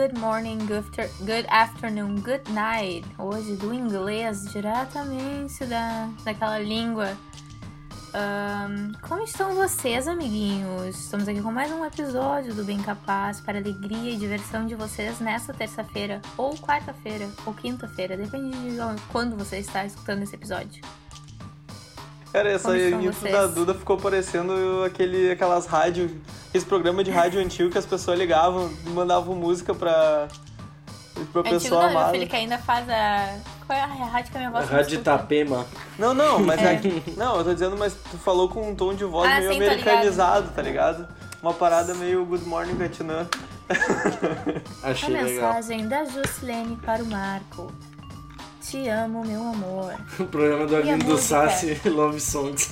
good morning, good, after, good afternoon, good night. Hoje do inglês, diretamente da, daquela língua. Um, como estão vocês, amiguinhos? Estamos aqui com mais um episódio do Bem Capaz para alegria e diversão de vocês nessa terça-feira, ou quarta-feira, ou quinta-feira, depende de quando você está escutando esse episódio. Cara, essa intro da Duda ficou parecendo aquele, aquelas rádios, esse programa de rádio antigo que as pessoas ligavam, mandavam música pra, pra é pessoa antigo, não, amada. Meu filho que ainda faz a... Qual é a rádio que a minha voz A rádio Itapema. Não, não, mas é. não, eu tô dizendo, mas tu falou com um tom de voz ah, meio sim, americanizado, tá ligado? Uma parada meio Good Morning Vietnam. Achei a legal. mensagem da Jusilene para o Marco. Te amo, meu amor. o programa do Arlindo do Sassi, Love Songs.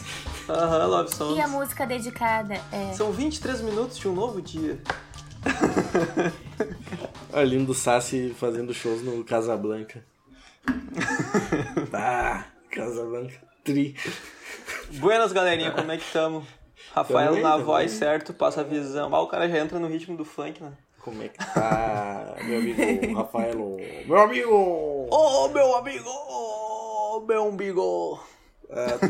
Aham, uhum, Love Songs. E a música dedicada é... São 23 minutos de um novo dia. Arlindo Sassi fazendo shows no Casablanca. ah, Casablanca. Tri. Buenas, galerinha, como é que estamos? Rafael também, na também. voz, certo? Passa a visão. Ah, o cara já entra no ritmo do funk, né? Como é que tá, meu amigo Rafael? Meu amigo! Ô, oh, meu amigo! Oh, meu umbigo! É, tá.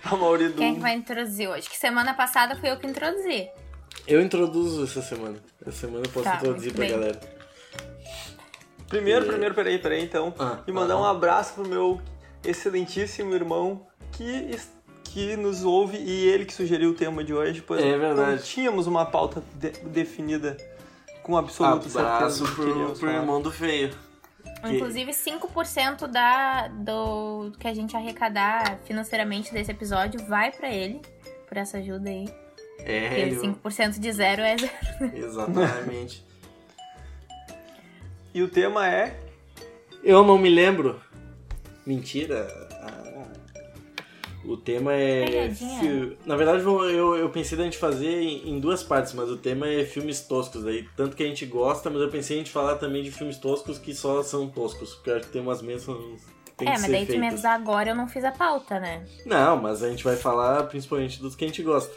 A Mauri Quem é que vai introduzir hoje? Que semana passada fui eu que introduzi. Eu introduzo essa semana. Essa semana eu posso tá, introduzir pra bem. galera. Primeiro, e... primeiro, peraí, peraí, então. Ah, e mandar ah, um abraço pro meu excelentíssimo irmão que está que nos ouve e ele que sugeriu o tema de hoje, pois é verdade. não tínhamos uma pauta de definida com absoluta Abraço certeza. Pro, pro irmão do feio. Inclusive, 5% da, do que a gente arrecadar financeiramente desse episódio vai para ele, por essa ajuda aí. É, Porque 5% de zero é zero. Exatamente. e o tema é? Eu não me lembro. Mentira. O tema é. Na verdade, eu, eu pensei da gente fazer em, duas partes, mas o tema é filmes toscos. Aí, tanto que a gente gosta, mas eu pensei em a gente falar também de filmes toscos que só são toscos. Porque eu acho que tem umas menções. é, mas daí tu me avisar agora eu não fiz a pauta, né? Não, mas a gente vai falar principalmente dos que a gente gosta.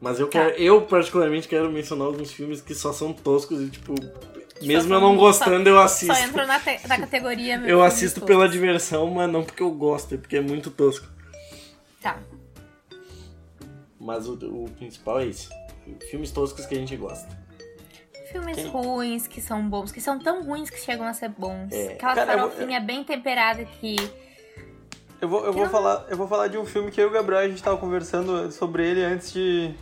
Mas eu tá. quero, eu particularmente quero mencionar alguns filmes que só são toscos e tipo. Mesmo eu não gostando, só, eu assisto. Só entro na, na categoria meu Eu assisto pela diversão, mas não porque eu gosto, é porque é muito tosco. Mas o, o principal é isso. Filmes toscos que a gente gosta. Filmes Quem? ruins que são bons, que são tão ruins que chegam a ser bons. É. Aquela Cara, farofinha eu... bem temperada que. Eu vou, eu, vou não... falar, eu vou falar de um filme que eu e o Gabriel a gente tava conversando sobre ele antes de,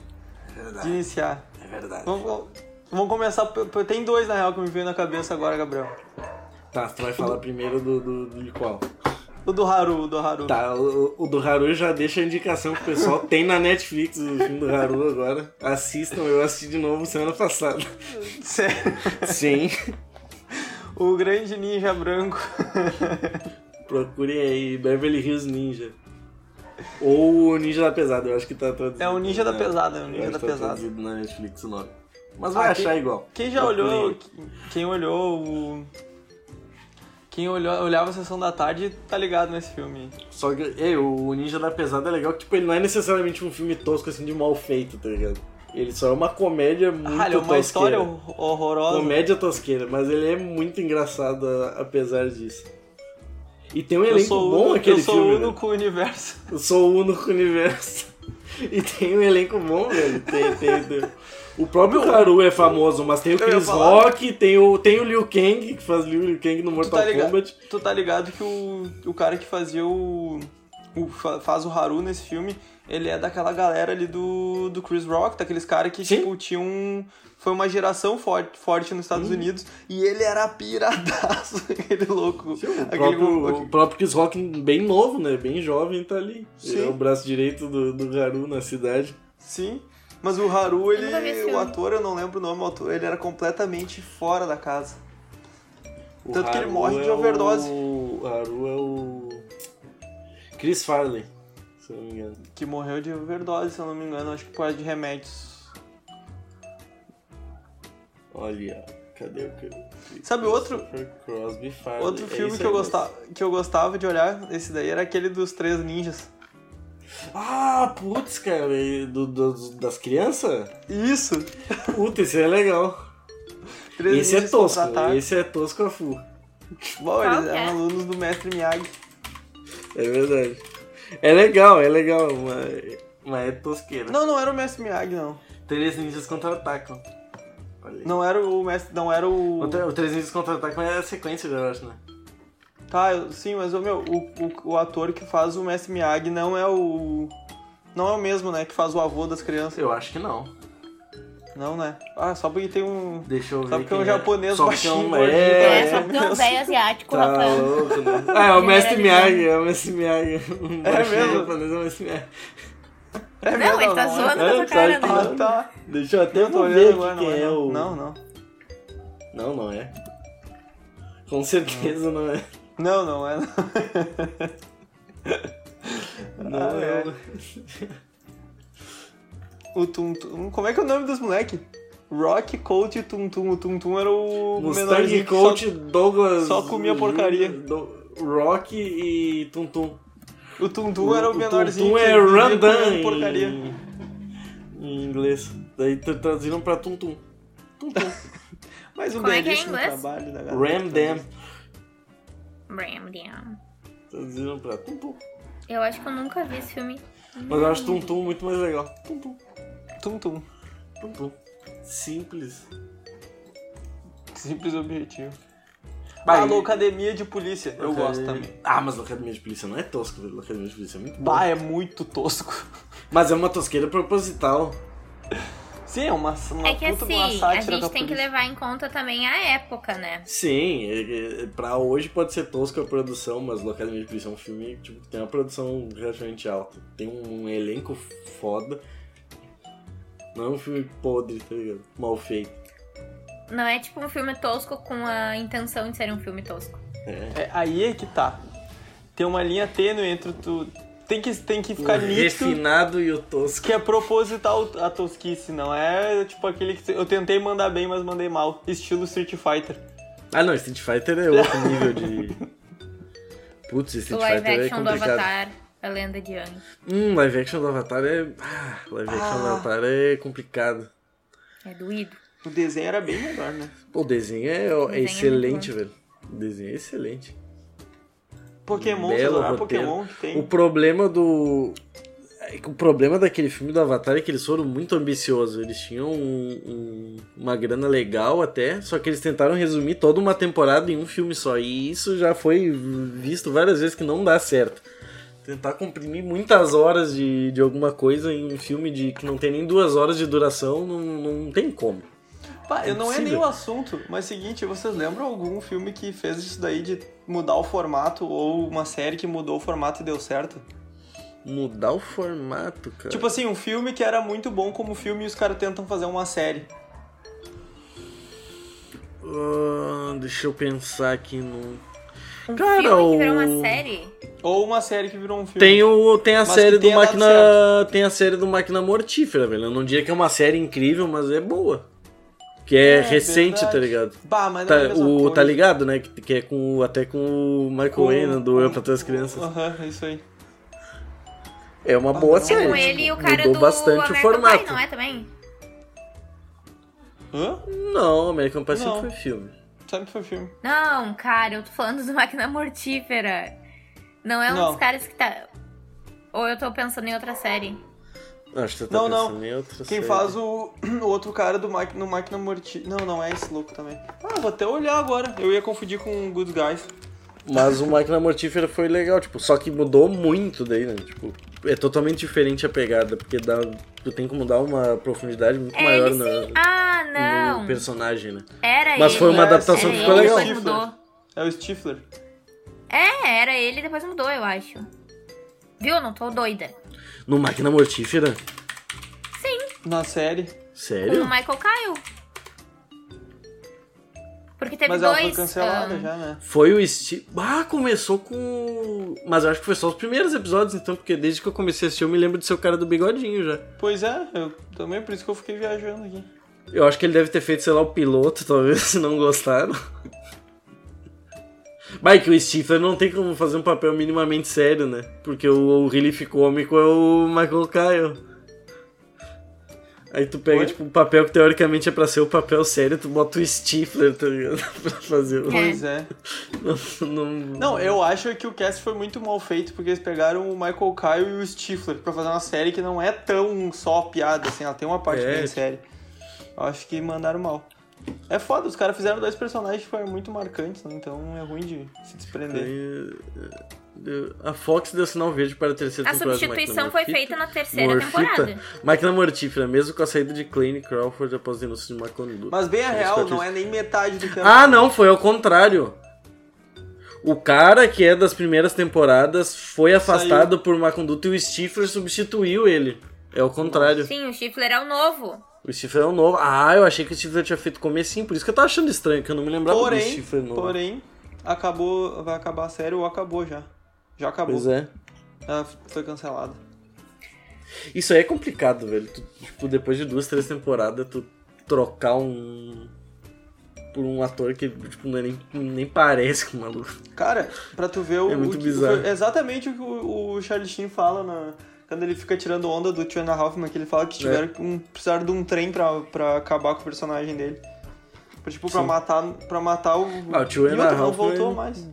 é de iniciar. É verdade. Vamos, vamos começar. Tem dois na real que me veio na cabeça agora, Gabriel. Tá, tu vai falar primeiro do, do, do de qual? O do Haru, o do Haru. Tá, o, o do Haru já deixa a indicação pro pessoal. Tem na Netflix o filme do Haru agora. Assistam, eu assisti de novo semana passada. Sério? Sim. O Grande Ninja Branco. Procurem aí, Beverly Hills Ninja. Ou o Ninja da Pesada, eu acho que tá traduzido. É o Ninja da Pesada, é o Ninja da tá Pesada. traduzido na Netflix o nome. Mas vai ah, achar quem, igual. Quem já olhou, quem olhou o quem olhou, olhava a sessão da tarde tá ligado nesse filme. Só que, ei, o Ninja da Pesada é legal que, tipo, ele não é necessariamente um filme tosco, assim, de mal feito, tá ligado? Ele só é uma comédia muito ah, ele é uma tosqueira. história horrorosa. Comédia tosqueira, mas ele é muito engraçado apesar disso. E tem um elenco bom aquele filme. Eu sou o único universo. Eu sou o único universo. E tem um elenco bom, velho. Tem, tem, tem. O próprio Haru é famoso, mas tem o Chris Rock, tem o, tem o Liu Kang, que faz Liu Kang no Mortal tu tá Kombat. Tu tá ligado que o, o cara que fazia o, o. faz o Haru nesse filme, ele é daquela galera ali do, do Chris Rock, daqueles caras que, Sim. tipo, tinham. Foi uma geração forte, forte nos Estados hum. Unidos e ele era piradaço, aquele louco. Sim, o, aquele próprio, o próprio Chris Rock, bem novo, né? Bem jovem, tá ali. Sim. é o braço direito do, do Haru na cidade. Sim. Mas o Haru, ele. O ator, eu não lembro o nome, o ator, ele era completamente fora da casa. O Tanto Haru que ele morre de é overdose. O Haru é o. Chris Farley, se eu não me engano. Que morreu de overdose, se eu não me engano, acho que por de remédios. Olha, cadê o que? Sabe outro? Crosby Farley. Outro é filme é que, eu gostava, que eu gostava de olhar, esse daí era aquele dos Três Ninjas. Ah, putz, cara, do, do, das crianças? Isso! Putz, isso é legal. Esse é tosco, esse é tosco a full. Bom, eles que é? eram alunos do mestre Miyagi. É verdade. É legal, é legal, mas, mas é tosqueira. Não, não era o mestre Miyagi, não. Três ninjas contra-atacam. Não era o mestre. Não era o. O, tre- o Três ninjas contra-atacam é a sequência, eu acho, né? Tá, eu- sim, mas o meu, o, o, o ator que faz o mestre Miyagi não é o. Não é o mesmo, né? Que faz o avô das crianças. Eu acho que não. Não, né? Ah, só porque tem um. Deixa eu ver. Só porque é um japonês Só porque é baixinho, um... É, É, é só porque é um velho asiático, Tá Rafael. louco, né? Ah, é o Mestre. Miyagi, é o Mestre Miyagi. Um É baixinho mesmo? japonês é o Mestre Miyagi. É Não, mesmo, ele tá não é? zoando É, com essa tá cara, aqui. né? Ah, tá. Deixa eu até Eu tô ver agora, não quem é, é não. o... Não, não. Não, não é. Com certeza não é. Não, não é. Não Ah, é. é. O Tum Tum. Como é que é o nome dos moleque? Rock, Coach e Tum Tum. O Tum Tum era o Mustang Coach, só- Douglas... só comia porcaria. Do- Rock e Tum Tum. O Tum Tum era o menorzinho Tum Tum é Randan porcaria. em... em inglês. Daí tra- traduziram pra Tum Tum. Tum Tum. Mais um Como é que é belíssimo inglês? trabalho da galera. Ram Dam. Bram, Bram. Traduziram pra Tum Tum. Eu acho que eu nunca vi esse filme. Mas eu acho Tum Tum muito mais legal. Tum Tum. Tum Tum. Tum Tum. Simples. Simples e objetivo. Bah, Ah, e- Loucademia de Polícia. Eu gosto também. Ah, mas Locademia de Polícia não é tosco, velho. Locademia de Polícia é muito bom. Bah, é muito tosco. Mas é uma tosqueira proposital. Sim, é uma, uma É que puta assim, a gente tem que levar em conta também a época, né? Sim, é, é, pra hoje pode ser tosco a produção, mas de Polícia é um filme tipo, que tem uma produção relativamente alta. Tem um elenco foda. Não é um filme podre, tá ligado? Mal feito. Não é tipo um filme tosco com a intenção de ser um filme tosco. É. É, aí é que tá. Tem uma linha tênue entre tu. Tem que, tem que ficar o nítido refinado e o tosco. que é proposital a tosquice, não é tipo aquele que eu tentei mandar bem, mas mandei mal. Estilo Street Fighter. Ah não, Street Fighter é outro nível de. Putz, O Street live Fighter é action do complicado. Avatar, a lenda de Aang. Hum, live action do Avatar é. Ah, live action do Ah. Avatar é complicado. É doído. O desenho era bem melhor, né? Pô, o desenho é, é desenho é excelente, muito velho. O desenho é excelente. Pokémon, Belo. Pokémon que tem. O problema do. é O problema daquele filme do Avatar é que eles foram muito ambiciosos. Eles tinham um- um- uma grana legal até, só que eles tentaram resumir toda uma temporada em um filme só. E isso já foi visto várias vezes que não dá certo. Tentar comprimir muitas horas de, de alguma coisa em um filme de que não tem nem duas horas de duração, não, não tem como. Pá, eu não é nem o assunto, mas seguinte, vocês lembram algum filme que fez isso daí de mudar o formato ou uma série que mudou o formato e deu certo? Mudar o formato, cara. Tipo assim, um filme que era muito bom como filme e os caras tentam fazer uma série. Ah, deixa eu pensar aqui no. Um Cara, filme que virou uma série? Ou uma série que virou um filme. Tem, o, tem a Mas série do Máquina. Tem a série do Máquina Mortífera, velho. Eu não diria que é uma série incrível, mas é boa. Que é, É, recente, verdade. tá ligado? Bah, mas não Tá, é o, coisa. tá ligado, né? Que, que é com, até com o Michael Wayne do Eu pra Todas as Crianças. Aham, é isso aí. É uma Ah, boa não. série. É com ele e o cara Mudou do bastante American o formato. Pie, não é também? Hã? Não, American Pie sempre foi filme. Sempre foi filme. Não, cara, eu tô falando do Máquina Mortífera. Não é um Não. dos caras que tá... Ou eu tô pensando em outra série. Acho que você tá Não, não. em Quem série. faz o, o outro cara do Máquina, no Máquina Morti... Não, não é esse louco também. Ah, vou até olhar agora. Eu ia confundir com Good Guys. Mas o Máquina Mortífera foi legal, tipo, só que mudou muito daí, né? Tipo, é totalmente diferente a pegada, porque dá, tu tem como dar uma profundidade muito É maior na. Ah, no personagem, né? Era Mas ele. foi uma adaptação Era que ficou ele, legal. mudou. É o Stifler. É, era ele, depois mudou, eu acho. Viu? Não tô doida. No Máquina Mortífera? Na série. Com Sério? o Michael Kyle. Porque teve Mas ela dois... foi cancelada ah, já, né? Foi o Steve. Ah, começou com. Mas eu acho que foi só os primeiros episódios, então, porque desde que eu comecei a assistir eu me lembro de ser o cara do bigodinho já. Pois é, eu também, por isso que eu fiquei viajando aqui. Eu acho que ele deve ter feito, sei lá, o piloto, talvez, se não gostaram. Mas que o Stifler não tem como fazer um papel minimamente sério, né? Porque o, o relief cômico é o Michael Kyle. Aí tu pega, Oi? tipo, um papel que teoricamente é pra ser o papel sério, tu bota o Stifler, tá ligado? pra fazer o... Pois é. Não, não... não, eu acho que o cast foi muito mal feito, porque eles pegaram o Michael Kyle e o Stifler pra fazer uma série que não é tão só piada, assim, ela tem uma parte é. bem séria. Eu acho que mandaram mal. É foda, os caras fizeram dois personagens que foram muito marcantes, né? então é ruim de se desprender. Aí, a Fox deu sinal verde para a terceira a temporada. A substituição foi feita na terceira Morfita, temporada. Máquina Mortífera, mesmo com a saída de Clayne Crawford após o denúncio de Macondu. Mas bem a real, não é nem metade do que Ah, não, foi ao contrário. O cara que é das primeiras temporadas foi afastado Saiu. por má conduta e o Stifler substituiu ele. É o contrário. Sim, o Stifler é o novo. O Stifler é o novo. Ah, eu achei que o Stifler tinha feito comecinho, por isso que eu tava achando estranho, que eu não me lembrava porém, do Stifler novo. Porém, acabou, vai acabar a série ou acabou já. Já acabou. Pois é. Ah, foi cancelado. Isso aí é complicado, velho. Tu, tipo, depois de duas, três temporadas, tu trocar um. por um ator que, tipo, não é nem, nem parece com o maluco. Cara, pra tu ver o. É muito o, bizarro. exatamente o que o, o Charlie Sheen fala na, quando ele fica tirando onda do Two and a Halfman, que ele fala que tiveram é. um, precisaram de um trem pra, pra acabar com o personagem dele. Tipo, pra matar, pra matar o. Ah, o Two and a Halfman. voltou mais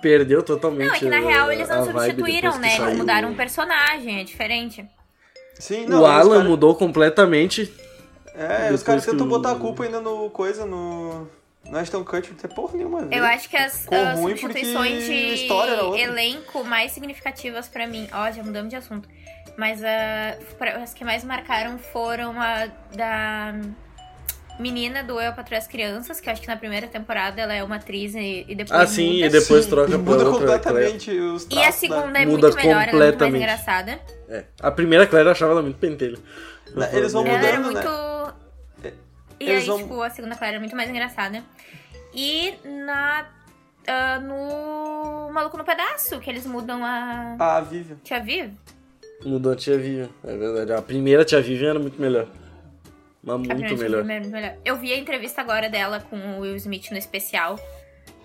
perdeu totalmente. Não, é que na real eles não substituíram, né? Eles mudaram um personagem, é diferente. Sim, não, o Alan cara... mudou completamente. É, os caras tentam botar a culpa ainda no coisa, no. No Ashton Kutcher, não tem porra nenhuma. Eu acho que as, as substituições de elenco mais significativas pra mim. Ó, oh, já mudamos de assunto. Mas uh, as que mais marcaram foram a da menina do Eu Patrulho as Crianças, que acho que na primeira temporada ela é uma atriz e, e depois Ah, sim, muda. e depois sim, troca pra muda outra completamente os E a segunda é muda muito melhor, ela é muito mais engraçada. É. A primeira Claire eu achava ela muito pentelha. Eles vão mudando, ela era muito... Né? E Eles aí, vão... tipo, a segunda Claire é muito mais engraçada. E na... Uh, no Maluco no Pedaço, que eles mudam a... a Vivian. Tia Viv. Mudou a Tia Vivian, é verdade. A primeira Tia Vivian era muito melhor. Mas muito melhor. melhor. Eu vi a entrevista agora dela com o Will Smith no especial.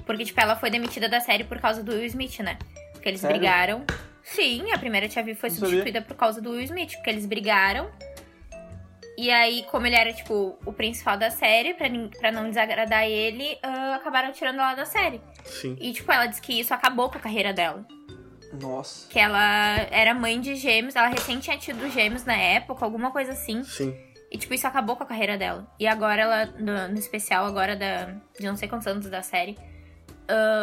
Porque, tipo, ela foi demitida da série por causa do Will Smith, né? Porque eles Sério? brigaram. Sim, a primeira Tia Vi foi Não substituída sabia. por causa do Will Smith. Porque eles brigaram. E aí, como ele era, tipo, o principal da série, pra, pra não desagradar ele, uh, acabaram tirando ela da série. Sim. E, tipo, ela disse que isso acabou com a carreira dela. Nossa. Que ela era mãe de gêmeos, ela recém tinha tido gêmeos na época, alguma coisa assim. Sim. E, tipo, isso acabou com a carreira dela. E agora ela, no, no especial agora da, de não sei quantos anos da série,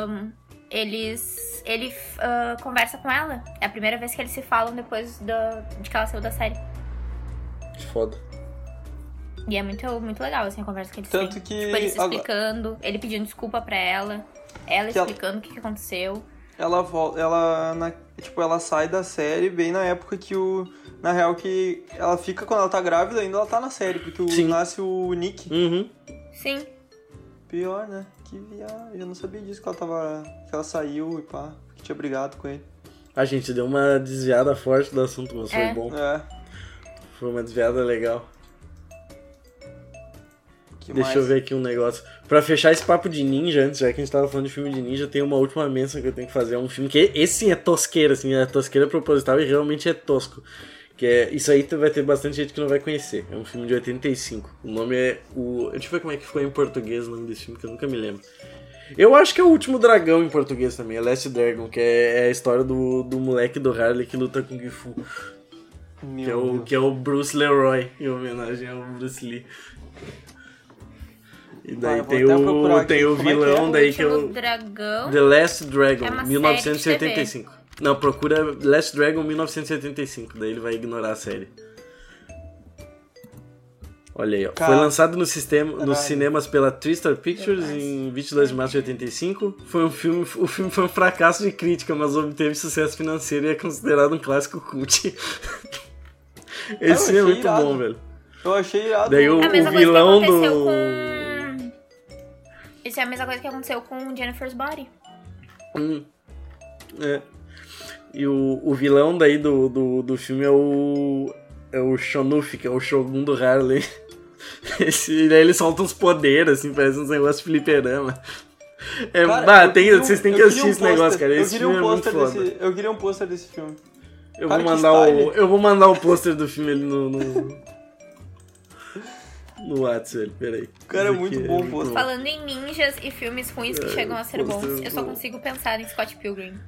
um, eles. Ele uh, conversa com ela. É a primeira vez que eles se falam depois do, de que ela saiu da série. Foda. E é muito, muito legal, assim, a conversa que eles Tanto têm. que... Tipo, ele se explicando, ele pedindo desculpa pra ela, ela que explicando ela... o que, que aconteceu. Ela, ela, na, tipo, ela sai da série bem na época que o na real, que ela fica quando ela tá grávida, ainda ela tá na série, porque o, nasce o Nick. Uhum. Sim. Pior, né? Que viagem. Eu não sabia disso, que ela tava. que ela saiu e pá, que tinha brigado com ele. A gente deu uma desviada forte do assunto, mas é. foi bom. É. Foi uma desviada legal. Que Deixa mais? eu ver aqui um negócio. Pra fechar esse papo de ninja, antes, já que a gente tava falando de filme de ninja, tem uma última menção que eu tenho que fazer. É um filme que esse sim é tosqueira, assim, é tosqueira proposital e realmente é tosco. Que é, isso aí vai ter bastante gente que não vai conhecer. É um filme de 85. O nome é o. Deixa eu ver como é que ficou em português o nome desse filme, que eu nunca me lembro. Eu acho que é o último dragão em português também, é Last Dragon, que é, é a história do, do moleque do Harley que luta com o Gifu. Que é, o, que é o Bruce Leroy, em homenagem ao Bruce Lee. E daí Vai, tem o, tem o vilão é que é? daí que é o. Dragão. The Last Dragon, é 1985. Não, procura Last Dragon 1975, daí ele vai ignorar a série. Olha aí, ó. Foi lançado no sistema, nos cinemas pela Tristar Pictures em 22 de março de 85. Foi um filme, o filme foi um fracasso de crítica, mas obteve sucesso financeiro e é considerado um clássico cult. Esse filme é muito irado. bom, velho. Eu achei irado. Daí o, o vilão do. Isso é a mesma coisa que aconteceu com Jennifer's Body. Hum. É. E o, o vilão daí do, do, do filme é o. É o Shonuff, que é o Shogun do Harley. Esse, daí ele solta uns poderes, assim, parece uns negócios fliperama. É, cara, bah, tem, queria, vocês têm que assistir um esse negócio, cara. Esse filme um é muito foda. Desse, eu queria um pôster desse filme. Eu vou, mandar o, eu vou mandar o pôster do filme ali no, no... no WhatsApp, peraí. O cara é muito bom, pô. Falando em ninjas e filmes ruins que é, chegam a ser bons, eu só consigo pensar em Scott Pilgrim.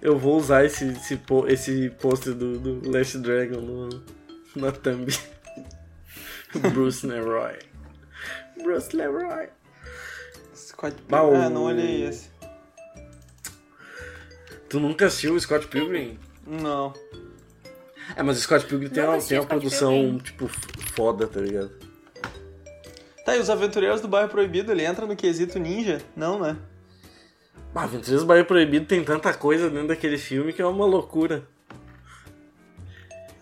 Eu vou usar esse, esse, esse poster do, do Last Dragon no, na thumb. Bruce Leroy. Bruce Leroy. Scott Pilgrim. Ah, não olhei esse. Tu nunca assistiu o Scott Pilgrim? Não. É, mas o Scott Pilgrim tem uma, tem uma produção, Pilgrim. tipo, foda, tá ligado? Tá, e os Aventureiros do Bairro Proibido, ele entra no quesito ninja? Não, né? Ah, Aventureiros do Bairro Proibido tem tanta coisa dentro daquele filme que é uma loucura.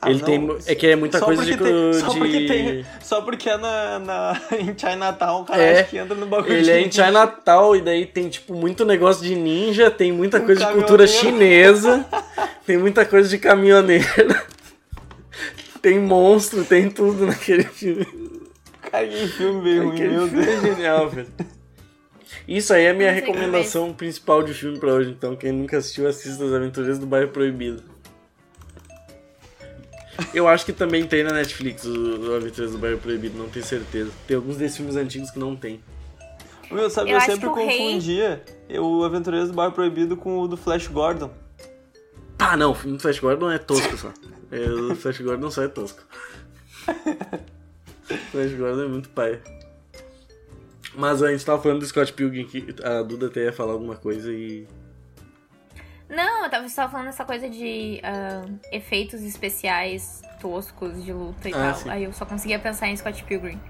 Ah, ele não, tem. É que é muita coisa de, tem, de. Só porque, tem, só porque é na, na, em Chinatown, o cara é, acha que entra no bagulho Ele é em Chinatown e daí tem, tipo, muito negócio de ninja, tem muita um coisa de cultura chinesa, tem muita coisa de caminhoneiro. tem monstro, tem tudo naquele filme. Cara, que filme bem ruim, meu Deus. É genial, velho. Isso aí é a minha recomendação principal de filme pra hoje, então quem nunca assistiu, assista As Aventuras do Bairro Proibido. Eu acho que também tem na Netflix o Aventuras do Bairro Proibido, não tenho certeza. Tem alguns desses filmes antigos que não tem. Meu, sabe, eu, eu sempre confundia rei... o Aventureiros do Bairro Proibido com o do Flash Gordon. Ah, não, o filme do Flash Gordon é tosco só. É, o Flash Gordon só é tosco. o Flash Gordon é muito pai. Mas a gente tava falando do Scott Pilgrim que a Duda até ia falar alguma coisa e não, eu tava só falando essa coisa de uh, efeitos especiais toscos de luta e ah, tal. Sim. Aí eu só conseguia pensar em Scott Pilgrim.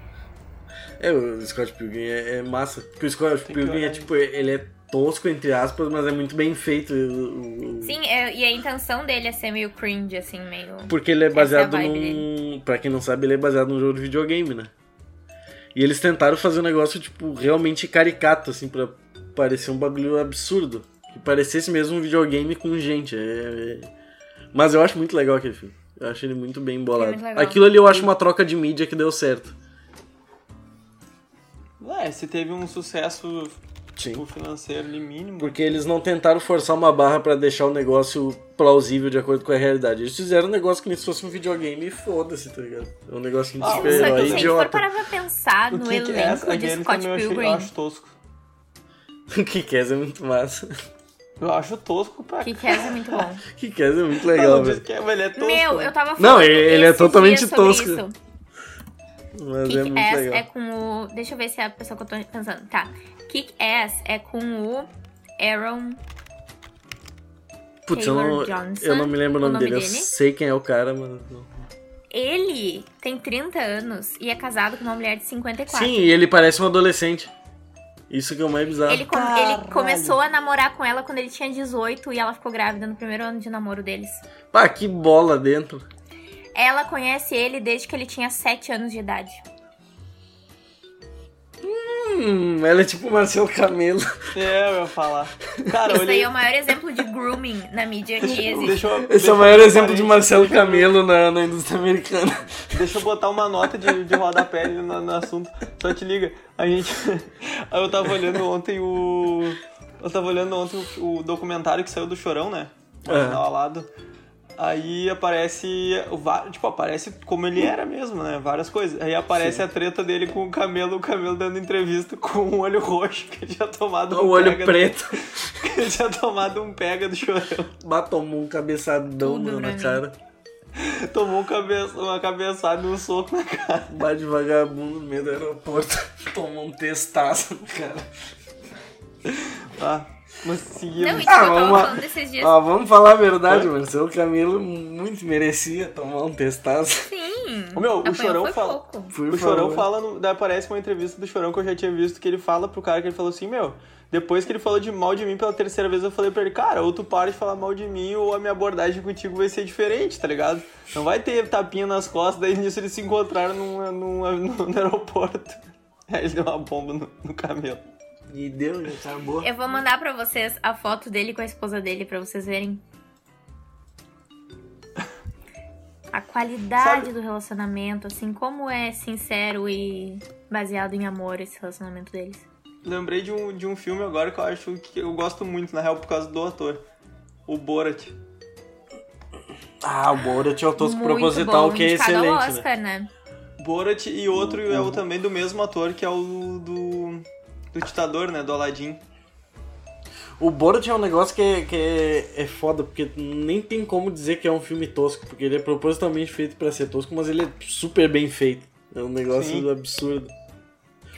É, o Scott Pilgrim é, é massa. Porque o Scott Tem Pilgrim é tipo, ele é tosco, entre aspas, mas é muito bem feito. O... Sim, é, e a intenção dele é ser meio cringe, assim, meio. Porque ele é baseado é num. Dele. Pra quem não sabe, ele é baseado num jogo de videogame, né? E eles tentaram fazer um negócio, tipo, realmente caricato, assim, pra parecer um bagulho absurdo que parecesse mesmo um videogame com gente. É, é... Mas eu acho muito legal aquele filme. Eu acho ele muito bem embolado. É Aquilo ali eu acho uma troca de mídia que deu certo. É, se teve um sucesso Sim. financeiro ali mínimo. Porque eles não tentaram forçar uma barra para deixar o negócio plausível de acordo com a realidade. Eles fizeram um negócio que nem se fosse um videogame e foda-se, tá ligado? É um negócio que ah, super-herói idiota. Se for parar pra pensar no que elenco é? de Scott Pilgrim... Eu acho tosco. o que quer é muito massa. Eu acho tosco pra Kikaz é muito bom. Kikaz é muito legal, velho. É, ele é tosco. Meu, eu tava falando Não, ele é totalmente tosco. Isso. Mas Kick é muito legal. é com o... Deixa eu ver se é a pessoa que eu tô pensando. Tá. Kick Ass é com o Aaron... Putz, eu não, Johnson, eu não me lembro o nome, o nome dele. dele. Eu sei quem é o cara, mas... Ele tem 30 anos e é casado com uma mulher de 54. Sim, e ele parece um adolescente. Isso que é o mais bizarro. Ele, com, ele, começou a namorar com ela quando ele tinha 18 e ela ficou grávida no primeiro ano de namoro deles. Pá, que bola dentro. Ela conhece ele desde que ele tinha 7 anos de idade. Hum, ela é tipo Marcelo Camelo. É, eu ia falar. Cara, Isso olhei... aí é o maior exemplo de grooming na mídia que existe. Deixa eu, Esse é o maior exemplo de Marcelo Camelo na, na indústria americana. Deixa eu botar uma nota de, de rodapé no, no assunto. Só te liga. A gente. Eu tava olhando ontem o. Eu tava olhando ontem o, o documentário que saiu do Chorão, né? O é. ao lado. Aí aparece, tipo, aparece como ele era mesmo, né? Várias coisas. Aí aparece Sim. a treta dele com o Camelo, o Camelo dando entrevista com um olho roxo, que ele tinha tomado um O olho preto. Do... que ele tinha tomado um pega do chorão. Bah, tomou um cabeçadão Tudo na cara. Tomou um cabeça, uma cabeçada e um soco na cara. Bah de vagabundo no meio do aeroporto. Tomou um testaço no cara. Ah, mas seguimos. Não, isso ah, vamos, dias. Ah, vamos falar a verdade, mano. Seu Camilo muito merecia tomar um testaço. Sim. O meu, o Chorão fala. O Chorão fala. No, aparece uma entrevista do Chorão que eu já tinha visto que ele fala pro cara que ele falou assim, meu. Depois que ele falou de mal de mim pela terceira vez, eu falei pra ele, cara, ou tu para de falar mal de mim, ou a minha abordagem contigo vai ser diferente, tá ligado? Não vai ter tapinha nas costas, daí nisso eles se encontraram num, num, num, no aeroporto. Aí ele deu uma bomba no, no camelo. E deu, já acabou. Eu vou mandar pra vocês a foto dele com a esposa dele pra vocês verem. A qualidade Sabe? do relacionamento, assim, como é sincero e baseado em amor esse relacionamento deles. Lembrei de um, de um filme agora que eu acho que eu gosto muito, na real, por causa do ator. O Borat. Ah, o Borat é o tosco proposital, bom, que é excelente. Ao Oscar, né? né? Borat e outro é o também do mesmo ator, que é o do, do ditador, né? Do Aladdin. O Borat é um negócio que, é, que é, é foda, porque nem tem como dizer que é um filme tosco, porque ele é propositalmente feito para ser tosco, mas ele é super bem feito. É um negócio Sim. absurdo.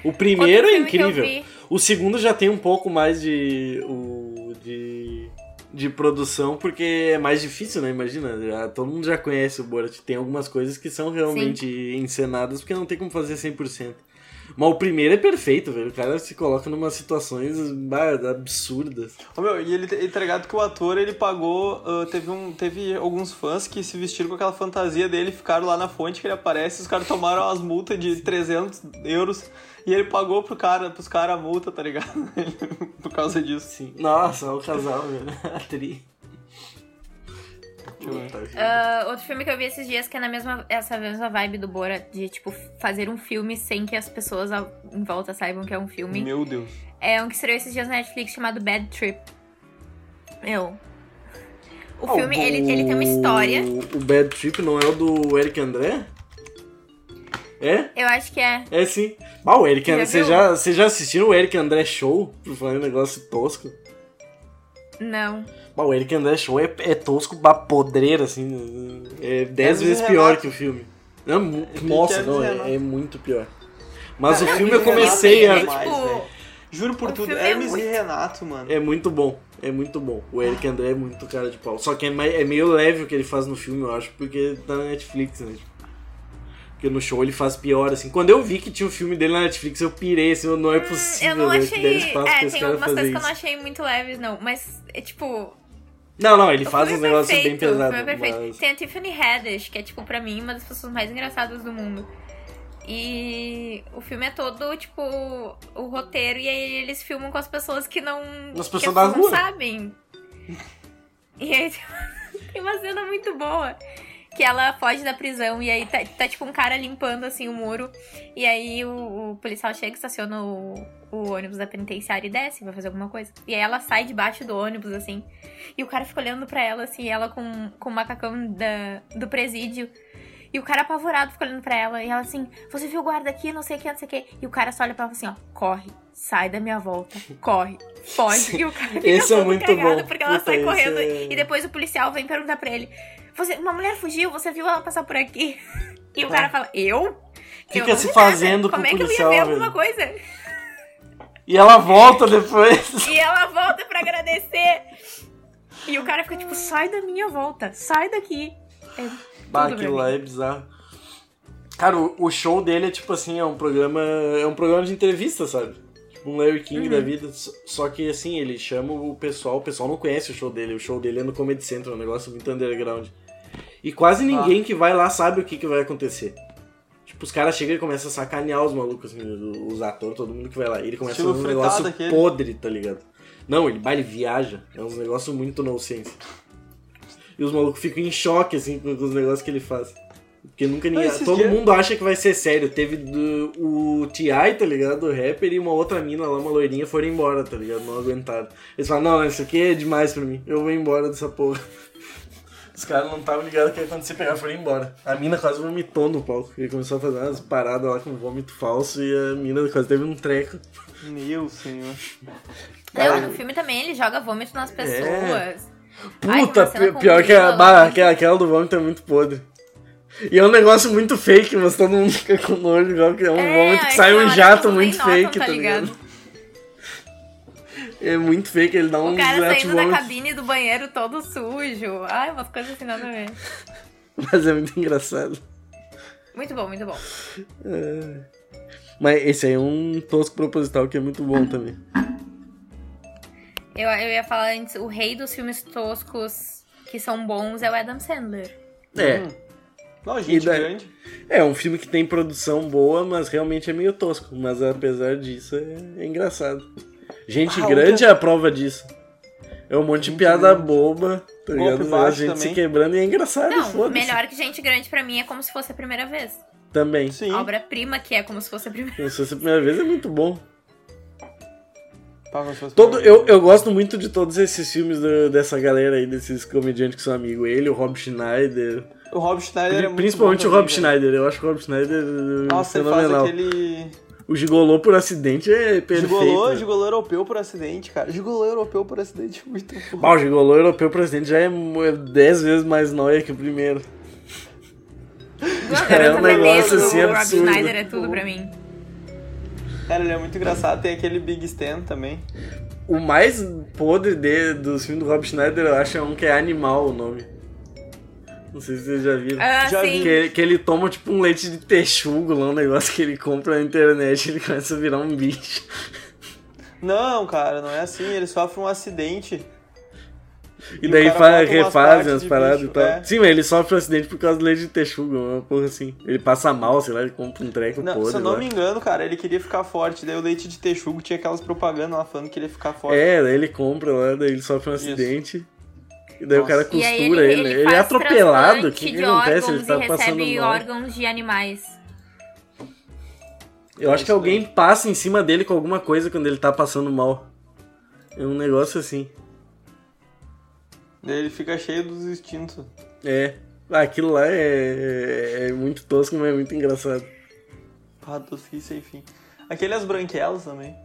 O primeiro é incrível. O segundo já tem um pouco mais de. O, de, de produção, porque é mais difícil, né? Imagina, já, todo mundo já conhece o Borat. Tem algumas coisas que são realmente Sim. encenadas, porque não tem como fazer 100%. Mas o primeiro é perfeito, velho. O cara se coloca numa situações absurdas. Ô, meu, e ele, tá ligado que o ator, ele pagou... Uh, teve, um, teve alguns fãs que se vestiram com aquela fantasia dele, ficaram lá na fonte que ele aparece, os caras tomaram umas multas de 300 euros e ele pagou pro cara, pros caras a multa, tá ligado? Por causa disso. Sim. Nossa, o casal, velho. A tri. Uh, outro filme que eu vi esses dias que é na mesma essa mesma vibe do Bora de tipo fazer um filme sem que as pessoas em volta saibam que é um filme. Meu Deus. É um que estreou esses dias na Netflix chamado Bad Trip. Meu. O oh, filme, o... Ele, ele tem uma história. O Bad Trip não é o do Eric André? É? Eu acho que é. É sim. Ah, o Eric André. Você já, você já assistiu o Eric André Show? Por falar um negócio tosco? Não. O Eric André Show é, é tosco pra podreira, assim. É dez vezes pior que o filme. Não, nossa, não, é, é, muito pior. Mas o filme eu comecei a. É, tipo, Juro por tudo, Hermes é muito... e Renato, mano. É muito bom, é muito bom. O Eric André é muito cara de pau. Só que é, é meio leve o que ele faz no filme, eu acho, porque tá na Netflix, né? Porque no show ele faz pior, assim. Quando eu vi que tinha um filme dele na Netflix, eu pirei, assim, não é possível. Hum, eu não achei. É, tem algumas coisas que eu não achei muito leves, não. Mas, é tipo. Não, não, ele faz uns negócios bem pesados. Mas... Tem a Tiffany Haddish, que é, tipo, pra mim, uma das pessoas mais engraçadas do mundo. E o filme é todo, tipo, o roteiro, e aí eles filmam com as pessoas que não. As pessoas rua. não sabem. E aí tem uma cena muito boa que ela foge da prisão e aí tá, tá, tipo um cara limpando assim o muro. E aí o, o policial chega, estaciona o, o ônibus da penitenciária e desce, vai fazer alguma coisa. E aí ela sai debaixo do ônibus, assim. E o cara fica olhando para ela, assim, ela com, com o macacão da, do presídio. E o cara apavorado fica olhando pra ela. E ela assim, você viu o guarda aqui, não sei o que, não sei o que. E o cara só olha pra ela assim, ó, corre, sai da minha volta, corre, foge. E o cara fica esse é muito cagado bom. porque ela Puta, sai correndo. É... E depois o policial vem perguntar pra ele, você, uma mulher fugiu, você viu ela passar por aqui? E o cara fala, eu? Fica se fazendo com o policial. Como é que eu ia ver alguma coisa? E ela volta depois. e ela volta pra agradecer. E o cara fica tipo, sai da minha volta, sai daqui. É bah, aquilo lá é bizarro. Cara, o, o, show dele é tipo assim, é um programa. É um programa de entrevista, sabe? Tipo um Larry King uhum. da vida. Só que assim, ele chama o pessoal, o pessoal não conhece o show dele. O show dele é no Comedy Central, é um negócio muito underground. E quase ah. ninguém ah. que vai lá sabe o que, que vai acontecer. Tipo, os caras chegam e começam a sacanear os malucos, assim, os atores, todo mundo que vai lá. E ele começa a fazer um negócio aquele. podre, tá ligado? Não, ele, ele viaja. É um negócio muito nonsense. E os malucos ficam em choque, assim, com os negócios que ele faz. Porque nunca ninguém. Todo dias... mundo acha que vai ser sério. Teve do, o T.I., tá ligado? O rapper e uma outra mina lá, uma loirinha, foram embora, tá ligado? Não aguentaram. Eles falam, não, isso aqui é demais pra mim. Eu vou embora dessa porra. Os caras não estavam ligados que ia acontecer pegar foram embora. A mina quase vomitou no palco. Ele começou a fazer umas paradas lá com vômito falso e a mina quase teve um treco. Meu senhor. Não, no filme também ele joga vômito nas é. pessoas. É. Puta, Ai, pior que a, bah, aquela, aquela do vômito é muito podre. E é um negócio muito fake, mas todo mundo fica com nojo, igual que é um é, vômito que sai um jato muito notam, fake, tá, tá ligado? É muito fake, ele dá um O cara saindo da cabine do banheiro todo sujo. Ai, umas coisas assim nada a ver. Mas é muito engraçado. Muito bom, muito bom. É... Mas esse aí é um tosco proposital que é muito bom também. Eu, eu ia falar antes, o rei dos filmes toscos que são bons é o Adam Sandler. É. Hum. Não, gente grande. É, um filme que tem produção boa, mas realmente é meio tosco. Mas apesar disso, é, é engraçado. Gente ah, grande é a prova disso. É um monte de piada grande. boba, tá ligado? A gente também. se quebrando e é engraçado. Não, melhor que Gente Grande pra mim é como se fosse a primeira vez. Também. Sim. Obra-prima que é como se fosse a primeira vez. Como se fosse a primeira vez é muito bom. Todo, eu, eu gosto muito de todos esses filmes do, dessa galera aí, desses comediantes que são amigos. Ele, o Rob Schneider, O Rob Schneider é muito Principalmente bom o Rob Schneider. Eu acho que o Rob Schneider é Nossa, ele faz fenomenal. aquele. O gigolô por acidente é perfeito. Gigolô, né? gigolô europeu por acidente, cara. Gigolô europeu por acidente é muito bom. Bah, o gigolô europeu por acidente já é 10 vezes mais nóia que o primeiro. Agora É um negócio assim o Rob absurdo. Schneider é tudo pra mim. Cara, ele é muito engraçado. Tem aquele Big Stan também. O mais podre de, dos filmes do Rob Schneider, eu acho, é um que é Animal o nome. Não sei se vocês já viram. Ah, Já sim. Que, que ele toma tipo um leite de texugo lá, um negócio que ele compra na internet ele começa a virar um bicho. Não, cara, não é assim. Ele sofre um acidente. E, E o daí cara fa- bota umas refazem as de paradas bicho, e tal. é. Sim, mas ele sofre um acidente por causa do leite de texugo, uma porra assim. Ele passa mal, sei lá, ele compra um treco Não, podre. se eu não lá. me engano, cara, ele queria ficar forte. Daí o leite de texugo tinha aquelas propagandas lá falando que ele ia ficar forte. É, daí ele compra lá, daí ele sofre um Isso. E daí o Nossa. cara E costura aí ele. ele, Ele, ele é atropelado, o que, que de acontece? Ele tá e passando recebe mal. órgãos de animais. Eu acho que Isso alguém passa em cima dele com alguma coisa quando ele tá passando mal. É um negócio assim. Daí ele fica cheio dos instintos. É. Ah, Aquilo lá é, é muito tosco, mas é muito engraçado. Ah, tosquice, enfim. Aquele As Branquelas também.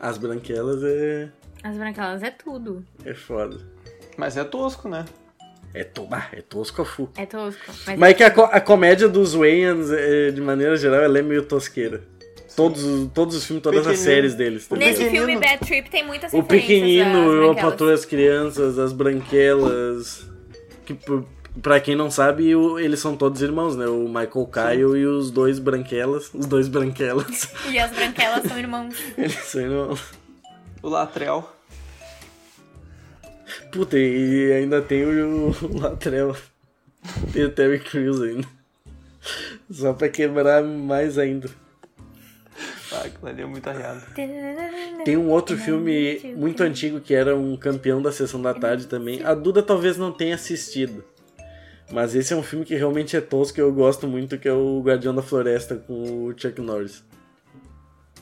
As branquelas é. As branquelas é tudo. é foda. Mas é tosco, né? É, to... ah, é tosco a fu. É tosco. Mas, Mas é que a, co- a comédia dos Wayans, é, de maneira geral, ela é meio tosqueira. Todos, os- todos os filmes, todas as Pequenino. séries deles. tá ligado? Nesse pequenino. filme Bad Trip tem muitas O pequenino, o branquelas. Patrulha as Crianças, as Branquelas. Que, pra quem não sabe, o- eles são todos irmãos, né? O Michael Kyle e os dois Branquelas. Os dois Branquelas. E as branquelas são irmãos. eles são irmãos. O Latrell. Puta, e ainda tem o, o Latrell. Tem o Terry Crews ainda. Só pra quebrar mais ainda. Ah, aquilo ali é muito arriado. Tem um outro filme muito antigo que era um campeão da sessão da tarde também. A Duda talvez não tenha assistido. Mas esse é um filme que realmente é tosco e eu gosto muito, que é o Guardião da Floresta com o Chuck Norris.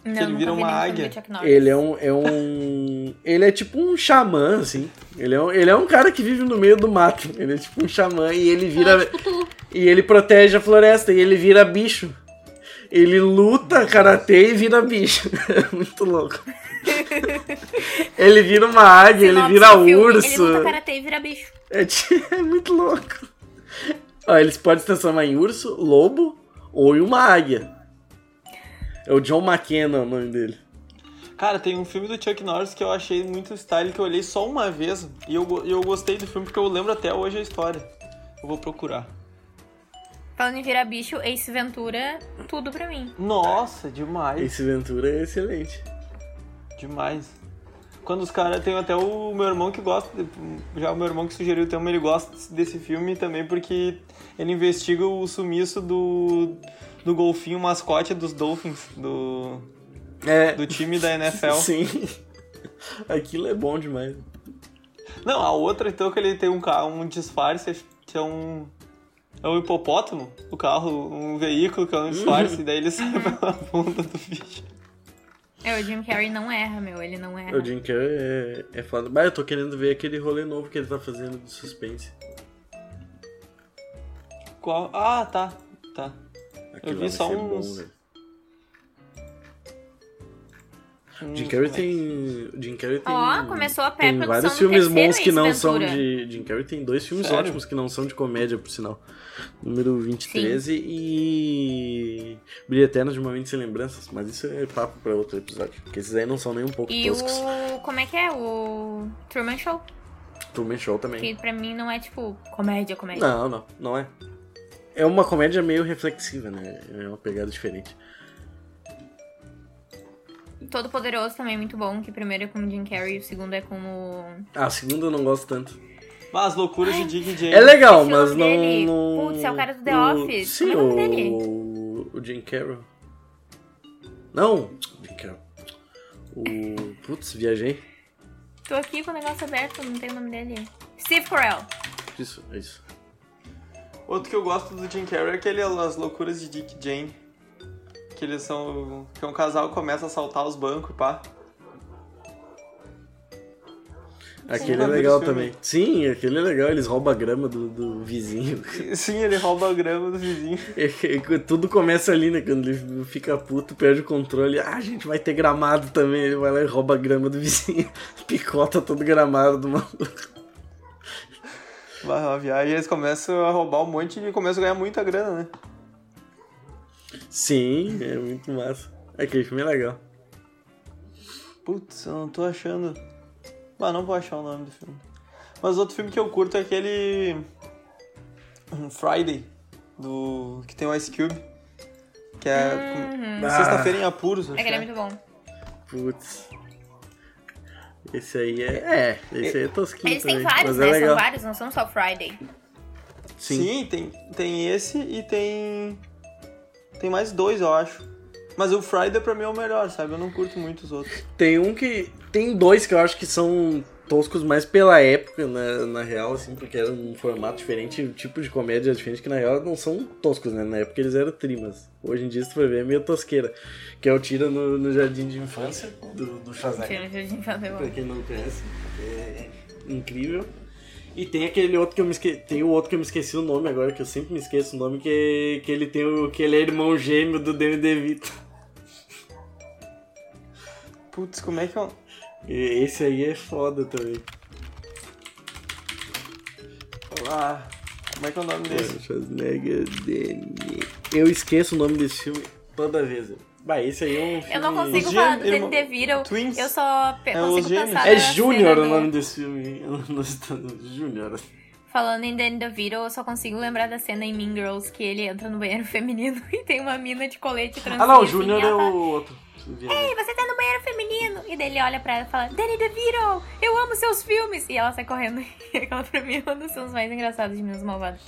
Não, ele vira vi uma águia. Ele é um. É um ele é tipo um xamã, assim. Ele é um, ele é um cara que vive no meio do mato. Ele é tipo um xamã e ele vira. E ele protege a floresta e ele vira bicho. Ele luta karatê e vira bicho. É muito louco. ele vira uma águia, ele vira filme, urso. Ele luta karatê e vira bicho. É, é muito louco. Ó, eles podem se transformar em urso, lobo ou em uma águia. É o John McKenna o nome dele. Cara, tem um filme do Chuck Norris que eu achei muito style, que eu olhei só uma vez. E eu, eu gostei do filme porque eu lembro até hoje a história. Eu vou procurar. Falando em virar bicho, Ace Ventura, tudo pra mim. Nossa, demais. Esse Ventura é excelente. Demais. Quando os caras. Tem até o meu irmão que gosta. de- Já o meu irmão que sugeriu o tema, ele gosta desse filme também porque ele investiga o sumiço do. Do golfinho mascote dos Dolphins, do. É. do time da NFL. Sim. Aquilo é bom demais. Não, a outra então que ele tem um carro, um disfarce, que é um. É um hipopótamo, o carro, um veículo que é um disfarce, e daí ele sai pela bunda do bicho. É, o Jim Carrey não erra, meu, ele não erra. O Jim Carrey é, é foda. Mas eu tô querendo ver aquele rolê novo que ele tá fazendo de suspense. Qual? Ah, tá. Tá. Aquilo vi vai só uns- velho. Hum, Jim Carrey tem. Jim Carrey tem. Ó, começou a Tem vários filmes bons que não são de. Jim Carrey tem dois filmes Sério? ótimos que não são de comédia, por sinal. Número 2013 e. Brilho Eterno de Momentos Sem Lembranças. Mas isso é papo pra outro episódio. Porque esses aí não são nem um pouco E toscos. o. Como é que é? O Truman Show. Truman Show também. Que pra mim não é tipo comédia, comédia. Não, não, não é. É uma comédia meio reflexiva, né? É uma pegada diferente. Todo Poderoso também é muito bom, que o primeiro é com o Jim Carrey e o segundo é com o. Ah, a segunda eu não gosto tanto. Ah, as loucuras de Dick Jane. É legal, o mas não. dele. não- Putz, é o cara do The o- Office. Sim, Como é o nome dele? o. O Jim Carroll. Não, Jim Carroll. O. Putz, viajei. Tô aqui com o negócio aberto, não tem o nome dele. Steve Carell. Isso, é isso. Outro que eu gosto do Jim Carrey é aquele As Loucuras de Dick Jane. Que eles são. Que é um casal começa a assaltar os bancos e pá. Aquele é legal também. Sim, aquele é legal, eles roubam a grama do, do vizinho. Sim, ele rouba a grama do vizinho. Tudo começa ali, né? Quando ele fica puto, perde o controle. Ah, a gente vai ter gramado também. Ele vai lá e rouba a grama do vizinho. Picota todo gramado do maluco. Vai uma viagem, eles começam a roubar um monte e começam a ganhar muita grana, né? Sim, é muito massa. Aquele filme é legal. Putz, eu não tô achando. Mas não vou achar o nome do filme. Mas outro filme que eu curto é aquele. Friday, do. que tem o Ice Cube. Que é. Uhum. Sexta-feira em apuros. Aquele é muito bom. Putz. Esse aí é. É, esse aí é tosquinho. Eles têm vários, é né? São vários, não são só Friday. Sim, Sim tem, tem esse e tem. Tem mais dois, eu acho. Mas o Friday pra mim é o melhor, sabe? Eu não curto muito os outros. Tem um que. Tem dois que eu acho que são toscos mais pela época, na, na real, assim, porque era um formato diferente, um tipo de comédia diferente, que na real não são toscos, né? Na época eles eram trimas. Hoje em dia, se tu for ver, é meio tosqueira. Que é o Tira no, no Jardim de Infância, do, do Schwarzenegger. Tira no Jardim de Infância, é Pra quem não conhece, é incrível. E tem aquele outro que eu me esqueci. Tem o outro que eu me esqueci o nome agora, que eu sempre me esqueço o nome, que, que ele tem o. que ele é irmão gêmeo do Danny DeVito. Putz, como é que eu. Esse aí é foda também. Ah, como é que é o nome desse? Schwarzenegger. Eu esqueço o nome desse filme toda vez. Bah, esse aí é um filme... Eu não consigo falar do Danny DeVito. Twins? Eu só é consigo pensar É Júnior o nome desse filme. Júnior. Falando em Danny DeVito, eu só consigo lembrar da cena em Mean Girls que ele entra no banheiro feminino e tem uma mina de colete transparente. Ah não, o Júnior é o outro. Ei, você tá no banheiro feminino! E daí ele olha pra ela e fala, Danny DeVito, eu amo seus filmes! E ela sai correndo. E aquela pra mim é um dos filmes mais engraçados de Meus Malvados.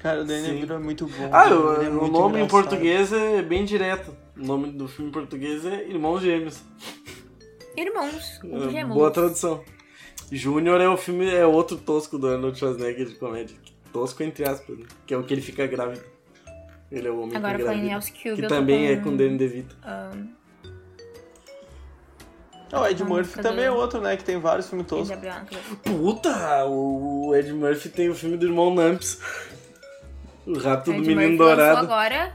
Cara, o Danny DeVito é muito bom. Ah, o, é o nome engraçado. em português é bem direto. O nome do filme em português é Irmãos Gêmeos. Irmãos, é, gêmeos. Boa tradução. Júnior é o filme, é outro tosco do Arnold Schwarzenegger de comédia. Tosco entre aspas, né? que é o que ele fica grávido. Ele é o homem Agora que foi em Cube. Que também com... é com Danny DeVito. Um... Oh, o Ed Murphy também é outro, né? Que tem vários filmes toscos. Puta! O Ed Murphy tem o filme do irmão Namps. O Rato do Menino Murphy Dourado. agora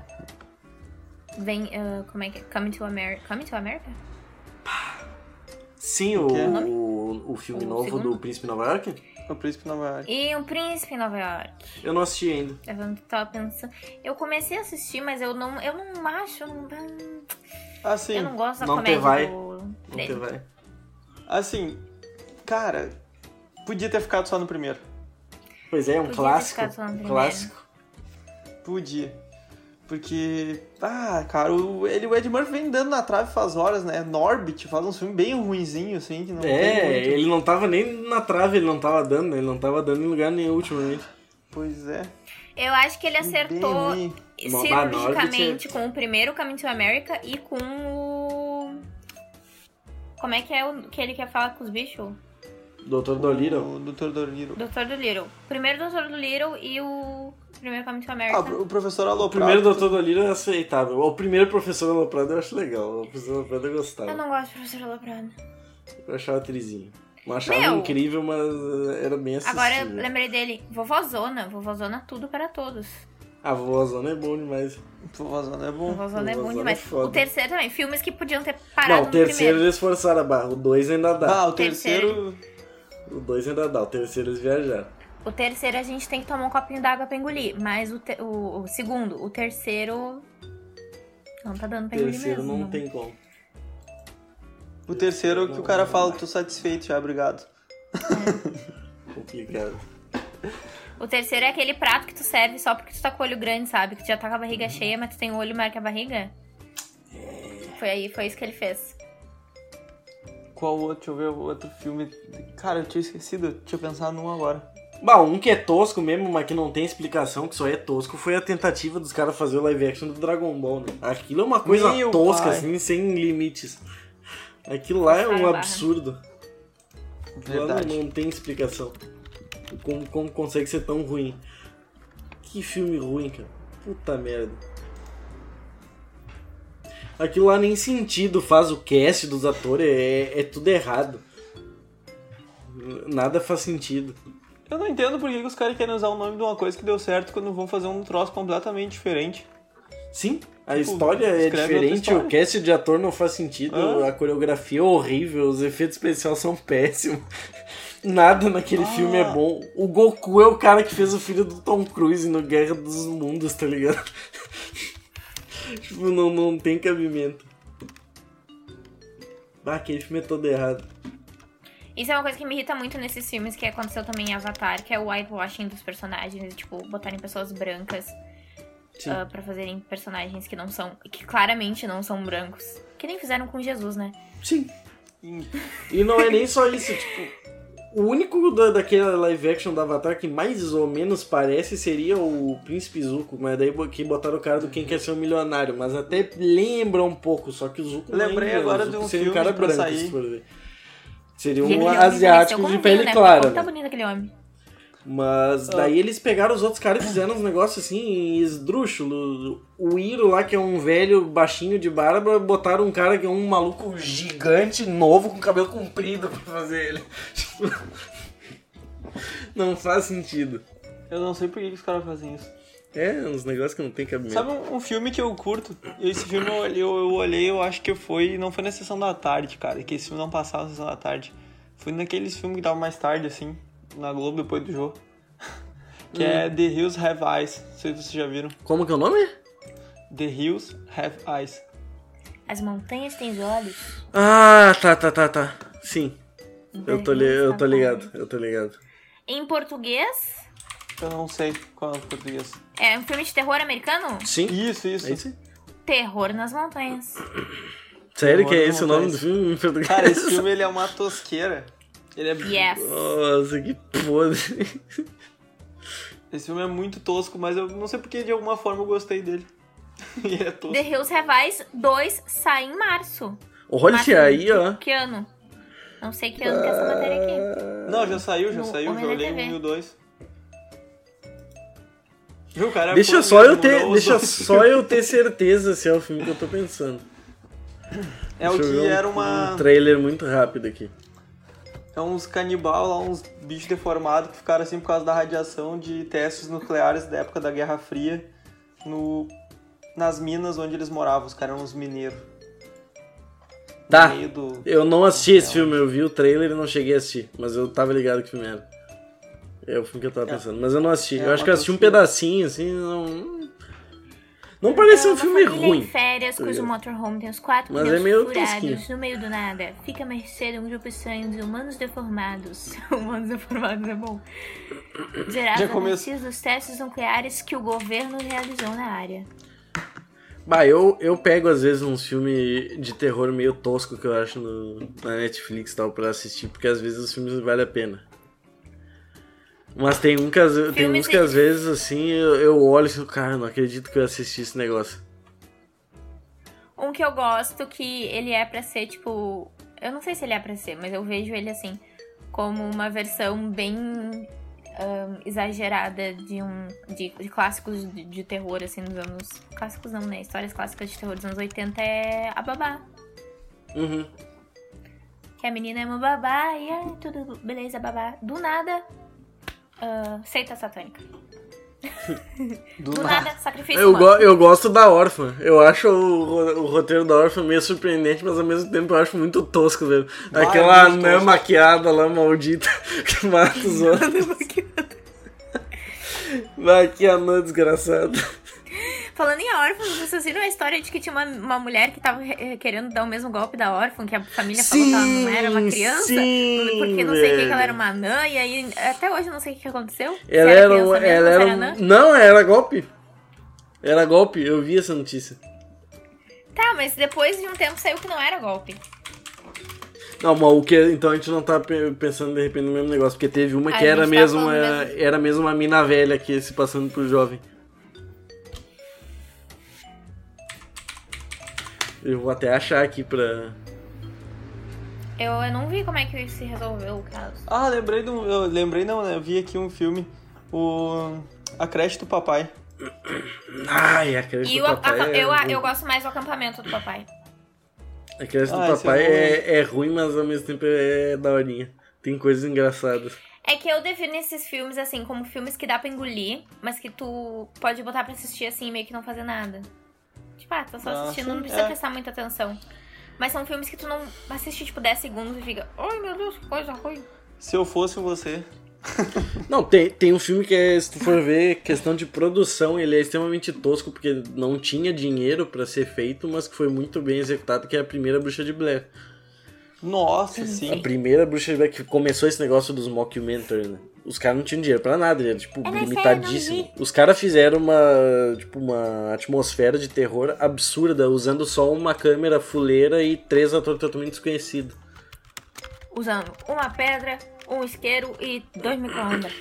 vem... Uh, como é que é? Coming to America. Coming to America? Sim, o, o, o filme o novo segundo? do Príncipe Nova York. O Príncipe Nova York. E o Príncipe Nova York. Eu não assisti ainda. Eu tava pensando. Eu comecei a assistir, mas eu não, eu não acho. Não... Assim, eu não gosto da não comédia vai. do. Assim, cara, podia ter ficado só no primeiro. Pois é, um podia clássico. clássico. Podia. Porque, ah, cara, o, ele, o Ed Murphy vem dando na trave faz horas, né? Norbit faz um filme bem ruinzinho, assim, que não É, ele não tava nem na trave, ele não tava dando, né? Ele não tava dando em lugar nenhum ultimamente. Pois é. Eu acho que ele acertou cirurgicamente com o primeiro Coming to America e com o. Como é que é o que ele quer falar com os bichos? Doutor Dolittle. O Doutor Dolittle. Doutor Dolittle. Primeiro Doutor Dolittle e o primeiro Coming to America. Ah, o professor Aloprado. O primeiro Doutor Dolittle é aceitável. O primeiro professor Aloprado eu acho legal. O professor Aloprado eu gostava. Eu não gosto do professor Aloprado. Eu achava trizinho. Não achava Meu, incrível, mas era bem assistível. Agora eu lembrei dele. Vovozona. Vovozona tudo para todos. A Vovozona é bom demais. Vovozona é bom. Vovozona é bom demais. É o terceiro também. Filmes que podiam ter parado Não, o terceiro eles forçaram a barra. O dois ainda dá. Ah, o terceiro... terceiro... O dois ainda dá. O terceiro eles viajaram. O terceiro a gente tem que tomar um copinho d'água pra engolir. Mas o, te... o, o, segundo, o terceiro... Não tá dando pra engolir mesmo. O terceiro não, tem como. O terceiro que o cara fala, tô satisfeito já, obrigado. É. Complicado. O terceiro é aquele prato que tu serve só porque tu tá com o olho grande, sabe? Que tu já tá com a barriga cheia, mas tu tem o olho maior que a barriga. Foi aí, foi isso que ele fez. Qual outro? Deixa eu ver o outro filme. Cara, eu tinha esquecido, eu tinha pensado num agora. Bah, um que é tosco mesmo, mas que não tem explicação, que só é tosco, foi a tentativa dos caras fazer o live action do Dragon Ball, né? Aquilo é uma coisa Meu tosca, pai. assim, sem limites. Aquilo lá é um absurdo. Verdade. Não, não tem explicação. Como, como consegue ser tão ruim? Que filme ruim, cara. Puta merda. Aquilo lá nem sentido faz o cast dos atores, é, é tudo errado. Nada faz sentido. Eu não entendo por que os caras querem usar o nome de uma coisa que deu certo quando vão fazer um troço completamente diferente. Sim, a tipo, história é diferente, história. o cast de ator não faz sentido, ah. a coreografia é horrível, os efeitos especiais são péssimos. Nada naquele ah. filme é bom. O Goku é o cara que fez o filho do Tom Cruise no Guerra dos Mundos, tá ligado? tipo, não, não tem cabimento. Ah, aquele filme é todo errado. Isso é uma coisa que me irrita muito nesses filmes, que aconteceu também em Avatar, que é o whitewashing dos personagens, tipo, botarem pessoas brancas uh, para fazerem personagens que não são. que claramente não são brancos. Que nem fizeram com Jesus, né? Sim. E não é nem só isso, tipo. O único da, daquele live action do Avatar que mais ou menos parece seria o Príncipe Zuko, mas daí que botaram o cara do Quem Quer Ser um Milionário, mas até lembra um pouco, só que o Zuko Lembrei lembra, agora de um filme um cara branco, sair. Seria um asiático de pele né? clara. Tá bonito aquele homem. Mas ah. daí eles pegaram os outros caras e fizeram uns negócios assim, esdrúxulo. O Iro lá, que é um velho baixinho de barba, botaram um cara que é um maluco gigante, novo, com cabelo comprido pra fazer ele. não faz sentido. Eu não sei por que os caras fazem isso. É, uns negócios que não tem cabimento. Sabe um, um filme que eu curto? Esse filme eu, eu, eu olhei, eu acho que foi. Não foi na sessão da tarde, cara. Que esse filme não passava na sessão da tarde. Foi naqueles filmes que davam mais tarde, assim na Globo depois do jogo. que é hum. é The Hills Have Eyes. Não sei se vocês já viram. Como que é o nome? The Hills Have Eyes. As montanhas têm olhos. Ah, tá, tá, tá, tá. Sim. eu tô, li eu tô ligado, eu tô ligado. Em português? Eu não sei qual é o português. É um filme de terror americano? Sim. Isso, isso. É isso. Terror nas montanhas. Sério terror que é esse o nome do filme em português? Cara, esse filme ele é uma tosqueira. Ele é. Yes. Nossa, que podre. Esse filme é muito tosco, mas eu não sei porque de alguma forma eu gostei dele. e é tosco. The Hills Have Eyes 2 sai em março. Olha março aí, ó. Que ano? Não sei que ano que é essa matéria aqui. Não, já saiu, já no saiu, já olhei um e o 2. Viu, cara? Deixa só eu ter, deixa só eu ter certeza se é o filme que eu tô pensando. É deixa o que era uma um trailer muito rápido aqui é uns canibal lá, uns bichos deformados que ficaram assim por causa da radiação de testes nucleares da época da Guerra Fria no, nas minas onde eles moravam. Os caras eram uns mineiros. Tá. Do... Eu não assisti esse filme, eu vi o trailer e não cheguei a assistir, mas eu tava ligado que filme era. É o filme que eu tava é. pensando, mas eu não assisti. É, eu acho que eu assisti um pedacinho, assim, não, não parece um filme ruim. em férias, cujo tá motorhome tem os quatro Mas é pneus é furados tosquinho. no meio do nada. Fica a mercê de um grupo estranho de humanos deformados. humanos deformados é bom. Gerado a partir dos testes nucleares que o governo realizou na área. Bah, eu, eu pego às vezes uns filmes de terror meio tosco que eu acho no, na Netflix tal pra assistir, porque às vezes os filmes valem a pena. Mas tem, um que, tem uns que às vezes, assim, eu, eu olho e falo, cara, não acredito que eu assisti esse negócio. Um que eu gosto, que ele é pra ser, tipo... Eu não sei se ele é pra ser, mas eu vejo ele, assim, como uma versão bem um, exagerada de um de, de clássicos de, de, terror, assim, dos anos... Clássicos não, né? Histórias clássicas de terror dos anos 80 é A Babá. Uhum. Que a menina é uma babá e é tudo beleza, babá. Do nada, uh, seita satânica. Do, Do nada, sacrifício eu, go eu gosto da órfã. Eu acho o, o, roteiro da órfã meio surpreendente, mas ao mesmo tempo eu acho muito tosco, velho. Aquela anã maquiada lá, maldita, que mata os outros. Vai que anã desgraçada. Falando em órfãos, vocês viram a história de que tinha uma, uma mulher que tava querendo dar o mesmo golpe da órfã, que a família sim, falou que ela não era uma criança? Sim, porque não sei o que, que ela era uma anã, e aí até hoje eu não sei o que aconteceu. Ela era, era, mesmo, ela era, era Não, era golpe. Era golpe, eu vi essa notícia. Tá, mas depois de um tempo saiu que não era golpe. Não, mas o que então a gente não tá pensando de repente no mesmo negócio, porque teve uma a que era tá mesmo, era, mesmo, era mesmo uma mina velha que se passando por jovem. Eu vou até achar aqui pra. Eu, eu não vi como é que se resolveu o caso. Ah, lembrei do. Eu lembrei não, né? Eu vi aqui um filme. O. A creche do papai. Ai, a creche e do o, papai. A, é eu, eu gosto mais do acampamento do papai. A creche do ah, papai é, é, é, ruim, mas ao mesmo tempo é daorinha. Tem coisas engraçadas. É que eu defino esses filmes, assim, como filmes que dá pra engolir, mas que tu pode botar pra assistir, assim, meio que não fazer nada. Tipo, ah, tô só Ah, assistindo, sim, não precisa é. prestar muita atenção. Mas são filmes que tu não assiste, tipo, 10 segundos e fica, ai meu Deus, que coisa ruim. Se eu fosse você. Não, tem, tem um filme que é, se tu for ver, questão de produção, ele é extremamente tosco, porque não tinha dinheiro pra ser feito, mas que foi muito bem executado, que é a primeira Bruxa de Blair. Nossa, A sim. primeira Bruxa de Blair que começou esse negócio dos mockumentary, né? Os caras não tinham dinheiro pra nada, era tipo É, limitadíssimo. Os caras fizeram uma, tipo, uma atmosfera de terror absurda, usando só uma câmera fuleira e três atores totalmente desconhecidos. Usando uma pedra, um isqueiro e dois micro-ondas.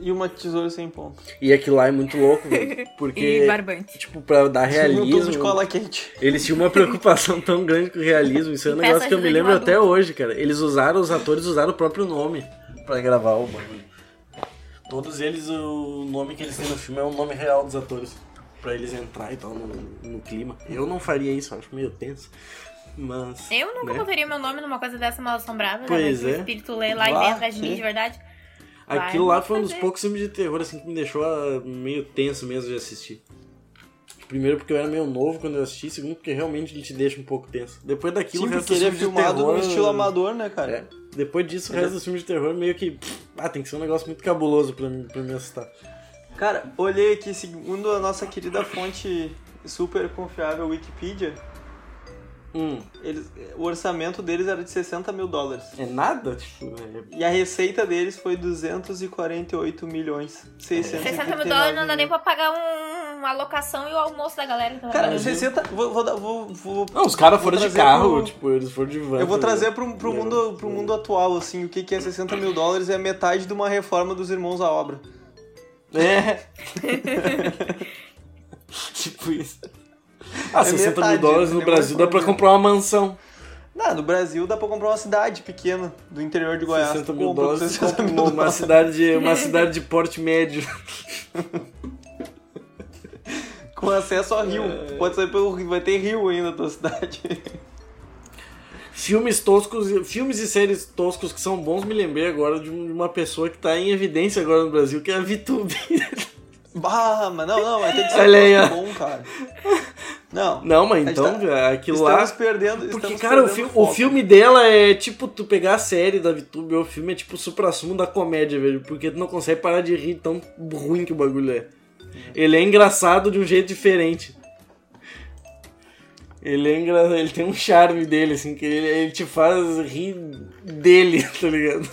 E uma tesoura sem ponta. E aquilo lá é muito louco, velho, porque, E barbante. tipo, pra dar tubo de realismo... cola quente. Eles tinham uma preocupação tão grande com o realismo. Isso é um negócio que eu me lembro até hoje, cara. Eles usaram, os atores usaram o próprio nome pra gravar o bagulho. Todos eles, o nome que eles têm no filme é o nome real dos atores. Pra eles entrar e tal no, no clima. Eu não faria isso, eu acho meio tenso. Mas. Eu nunca né? botaria meu nome numa coisa dessa mal assombrada. Pois né? é. O espírito lê lá e Vá, vem atrás de mim sim. de verdade. Vai, Aquilo lá foi um dos poucos filmes de terror assim que me deixou ah, meio tenso mesmo de assistir. Primeiro porque eu era meio novo quando eu assisti, segundo porque realmente ele te deixa um pouco tenso. Depois daquilo, Sim, porque ele é filmado terror, no estilo amador, né, cara? É. Depois disso, o resto dos filmes de terror meio que. Ah, tem que ser um negócio muito cabuloso pra, mim- pra me assustar. Cara, olhei aqui, segundo a nossa querida fonte super confiável Wikipedia, Hum, eles, o orçamento deles era de 60 mil dólares. é nada? Tipo, é... E a receita deles foi 248 milhões. 639 60 mil dólares não dá nem pra pagar um, uma locação e o almoço da galera tá Cara, trabalhando. 60. Vou, vou, dar- vou, vou- Não, os caras foram de carro, pro- tipo, eles foram de van. Eu vou tá trazer pro, pro, mundo, pro mundo atual, assim, o que, que é 60 mil dólares é metade de uma reforma dos irmãos à obra. É. tipo isso. Ah, É 60 mil metade, dólares né? no Brasil dá pra comprar uma mansão. Não, no Brasil dá pra comprar uma cidade pequena do interior de Goiás. 60 Tu mil dólares, 60 compra mil uma, dólares. cidade de, uma cidade de porte médio. Com acesso a rio. Pode sair pelo rio. Vai ter rio ainda na tua cidade. Filmes toscos, filmes e séries toscos que são bons, me lembrei agora de de uma pessoa que tá em evidência agora no Brasil, que é a VTube. Bah, mas não, não, mas tem que ser Olha aí, um bom, cara. Não. Não, mas então, tá- aquilo lá. Estamos perdendo. Porque, cara, o, fi- o foco. filme dela é tipo, tu pegar a série da VTube, o filme é tipo o supra-sumo da comédia, velho. Porque tu não consegue parar de rir tão ruim que o bagulho é. Ele é engraçado de um jeito diferente. Ele é engraçado, ele tem um charme dele, assim, que ele, ele te faz rir dele, tá ligado?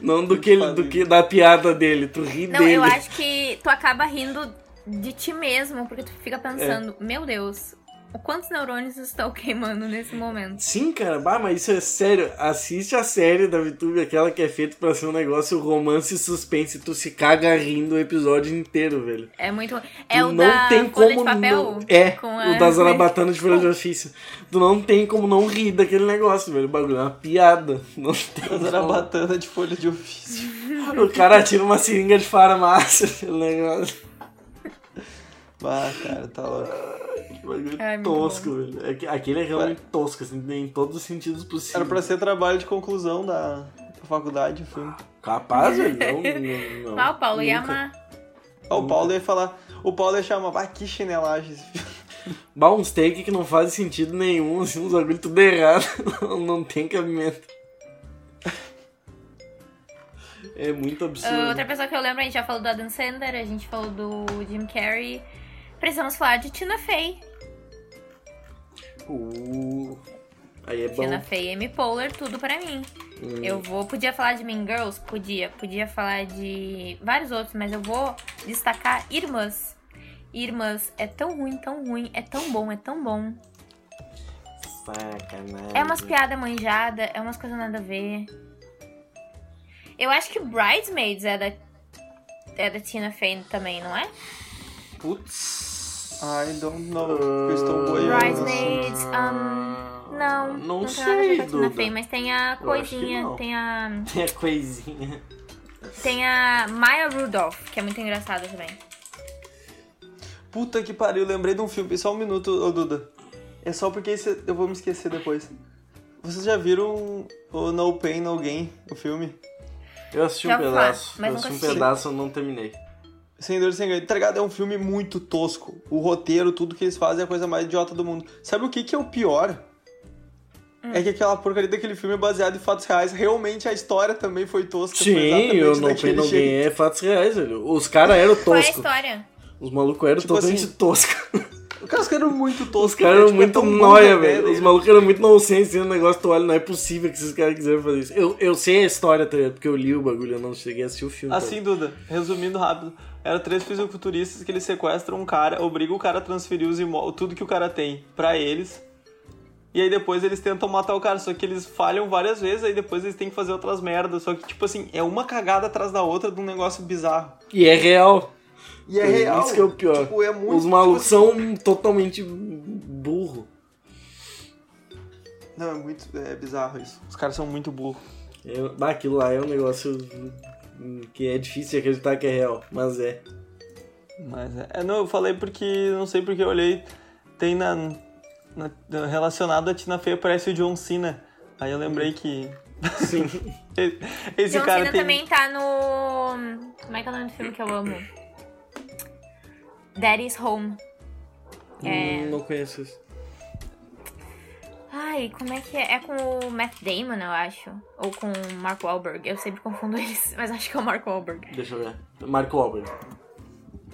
Não do que, ele, do que da piada dele, tu ri Não, dele. eu acho que tu acaba rindo de ti mesmo, porque tu fica pensando, É. meu Deus, quantos neurônios estou queimando nesse momento? Sim, cara, bah, mas isso é sério. Assiste a série da VTube, aquela que é feita pra ser um negócio romance e suspense. Tu se caga rindo o episódio inteiro, velho. É muito. É Tu o não da tem folha como de papel? não... É, com o a- da Zarabatana de folha de ofício. Tu não tem como não rir daquele negócio, velho. O bagulho é uma piada. Não tem batata de folha de ofício. O cara tira uma seringa de farmácia, aquele negócio. Bah, cara, tá louco. Que bagulho Ai, muito tosco, velho. É que- Aquele é realmente tosco, assim, em todos os sentidos Era possíveis. pra ser trabalho de conclusão da, da faculdade, o filme. Capaz, velho? Não, não, não. Ah, o Paulo ia Nunca. amar. Ó, o Paulo ia falar. O Paulo ia chamar, bah, que chinelagem esse filme. Bah, uns take que não faz sentido nenhum, assim, uns bagulho tudo errado. Não, não tem cabimento. É muito absurdo. Uh, outra pessoa que eu lembro, a gente já falou do Adam Sandler, a gente falou do Jim Carrey. Precisamos falar de Tina Fey. Uh, aí é bom. Tina Fey e Amy Poehler, tudo pra mim. Hum. Eu vou, podia falar de Mean Girls? Podia. Podia falar de vários outros, mas eu vou destacar Irmãs. Irmãs é tão ruim, tão ruim, é tão bom, é tão bom. Sacanagem. É umas piadas manjadas, é umas coisas nada a ver. Eu acho que Bridesmaids é da, é da Tina Fey também, não é? Putz. I don't know. Eu estou boiando. Bridesmaids, um, não. Não tem nada a ver sei. Fey, mas tem a Eu coisinha, não. tem a. Tem a coisinha. Tem a Maya Rudolph, que é muito engraçada também. Puta que pariu, lembrei de um filme. Só um minuto, ô Duda. É só porque esse- eu vou me esquecer depois. Vocês já viram o No Pain, No Gain, o filme? Eu assisti Já um pedaço. mas eu assisti um pedaço e não terminei. Sem dor, sem ganho. Tá ligado? É um filme muito tosco. O roteiro, tudo que eles fazem é a coisa mais idiota do mundo. Sabe o que que é o pior? Hum. É que aquela porcaria daquele filme é baseado em fatos reais. Realmente a história também foi tosca. foi Sim, exatamente eu não tenho ninguém, é fatos reais, velho. Os caras eram Qual é a toscos. história? Os malucos eram Tipo totalmente assim, toscos. Os caras eram muito toscos. Os caras né? eram Tipo, é muito tão bom nóia, que a velho. ideia Os malucos eram muito nonsense no negócio, tu olha, não é possível que esses caras quiseram fazer isso. Eu, eu sei a história, tá ligado? Porque eu li o bagulho, eu não cheguei a assistir o filme. tá Assim, Duda, resumindo rápido, eram três fisiculturistas que eles sequestram um cara, obrigam o cara a transferir os imó tudo que o cara tem pra eles. E aí depois eles tentam matar o cara, só que eles falham várias vezes, aí depois eles têm que fazer outras merdas. Só que, tipo assim, é uma cagada atrás da outra de um negócio bizarro. E é real. E é real. Isso que é o pior. Tipo, é muito, Os malucos tipo assim- são totalmente burro. Não, é muito. É bizarro isso. Os caras são muito burros. É, aquilo lá é um negócio que é difícil de acreditar que é real, mas é. Mas é. é, Não, eu falei porque. Não sei porque eu olhei. Tem na. na- relacionado a Tina Fey aparece o John Cena. Aí eu lembrei que. Sim. Esse John cara Cena tem. também tá no. Como é que é o nome do filme que eu amo? Daddy's Home. É. Hum, não conheço isso. Ai, como é que é? É com o Matt Damon, eu acho. Ou com o Mark Wahlberg. Eu sempre confundo eles, mas acho que é o Mark Wahlberg. Deixa eu ver. Marco Wahlberg.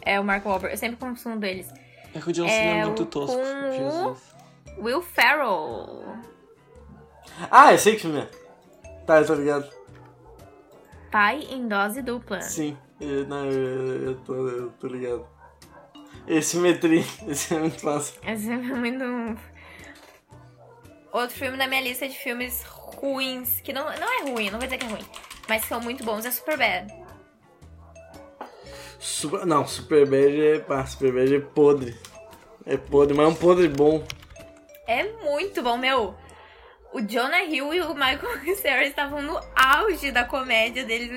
É o Mark Wahlberg. Eu sempre confundo eles. É que o John Cena é, É muito o- tosco. com o- Jesus. Will Ferrell. Ah, eu sei que filme é. Tá, eu tô ligado. Pai em dose dupla. Sim. Eu, não, eu, eu tô, eu tô ligado. Esse Metri, esse é muito massa. Esse é muito. Outro filme na minha lista de filmes ruins, que não, não é ruim, não vou dizer que é ruim, mas são muito bons, é Superbad. Super, não, Superbad é. Ah, Superbad é podre. É podre, mas é um podre bom. É muito bom, meu. O Jonah Hill e o Michael Cera estavam no auge da comédia deles.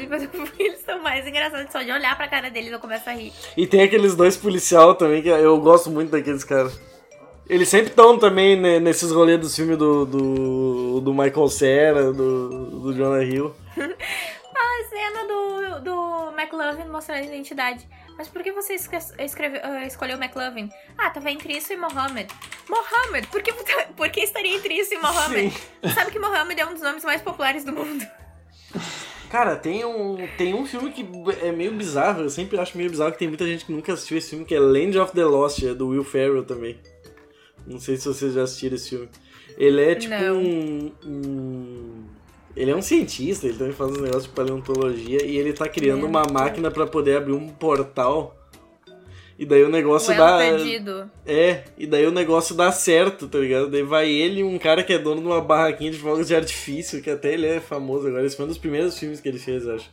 Eles são mais engraçados. Só de olhar pra cara deles eu começo a rir. E tem aqueles dois policial também, que eu gosto muito daqueles caras. Eles sempre estão também né, nesses rolês dos filmes do, do, do Michael Cera, do, do Jonah Hill. A cena do, do McLovin mostrando a identidade. Mas por que você escre- escreve- ah, escolheu McLovin? Ah, tava entre isso e Mohammed. Mohammed? Por que, por que estaria entre isso e Mohammed? Sabe que Mohammed é um dos nomes mais populares do mundo. Cara, tem um, tem um filme que é meio bizarro, eu sempre acho meio bizarro que tem muita gente que nunca assistiu esse filme, que é Land of the Lost, é do Will Ferrell também. Não sei se vocês já assistiram esse filme. Ele é tipo um, um- Ele é um cientista, ele também faz uns negócios de paleontologia e ele tá criando uma máquina pra poder abrir um portal. E daí o negócio O dá. perdido. É, e daí o negócio dá certo, tá ligado? Daí vai ele e um cara que é dono de uma barraquinha de fogos de artifício, que até ele é famoso agora. Esse foi um dos primeiros filmes que ele fez, acho.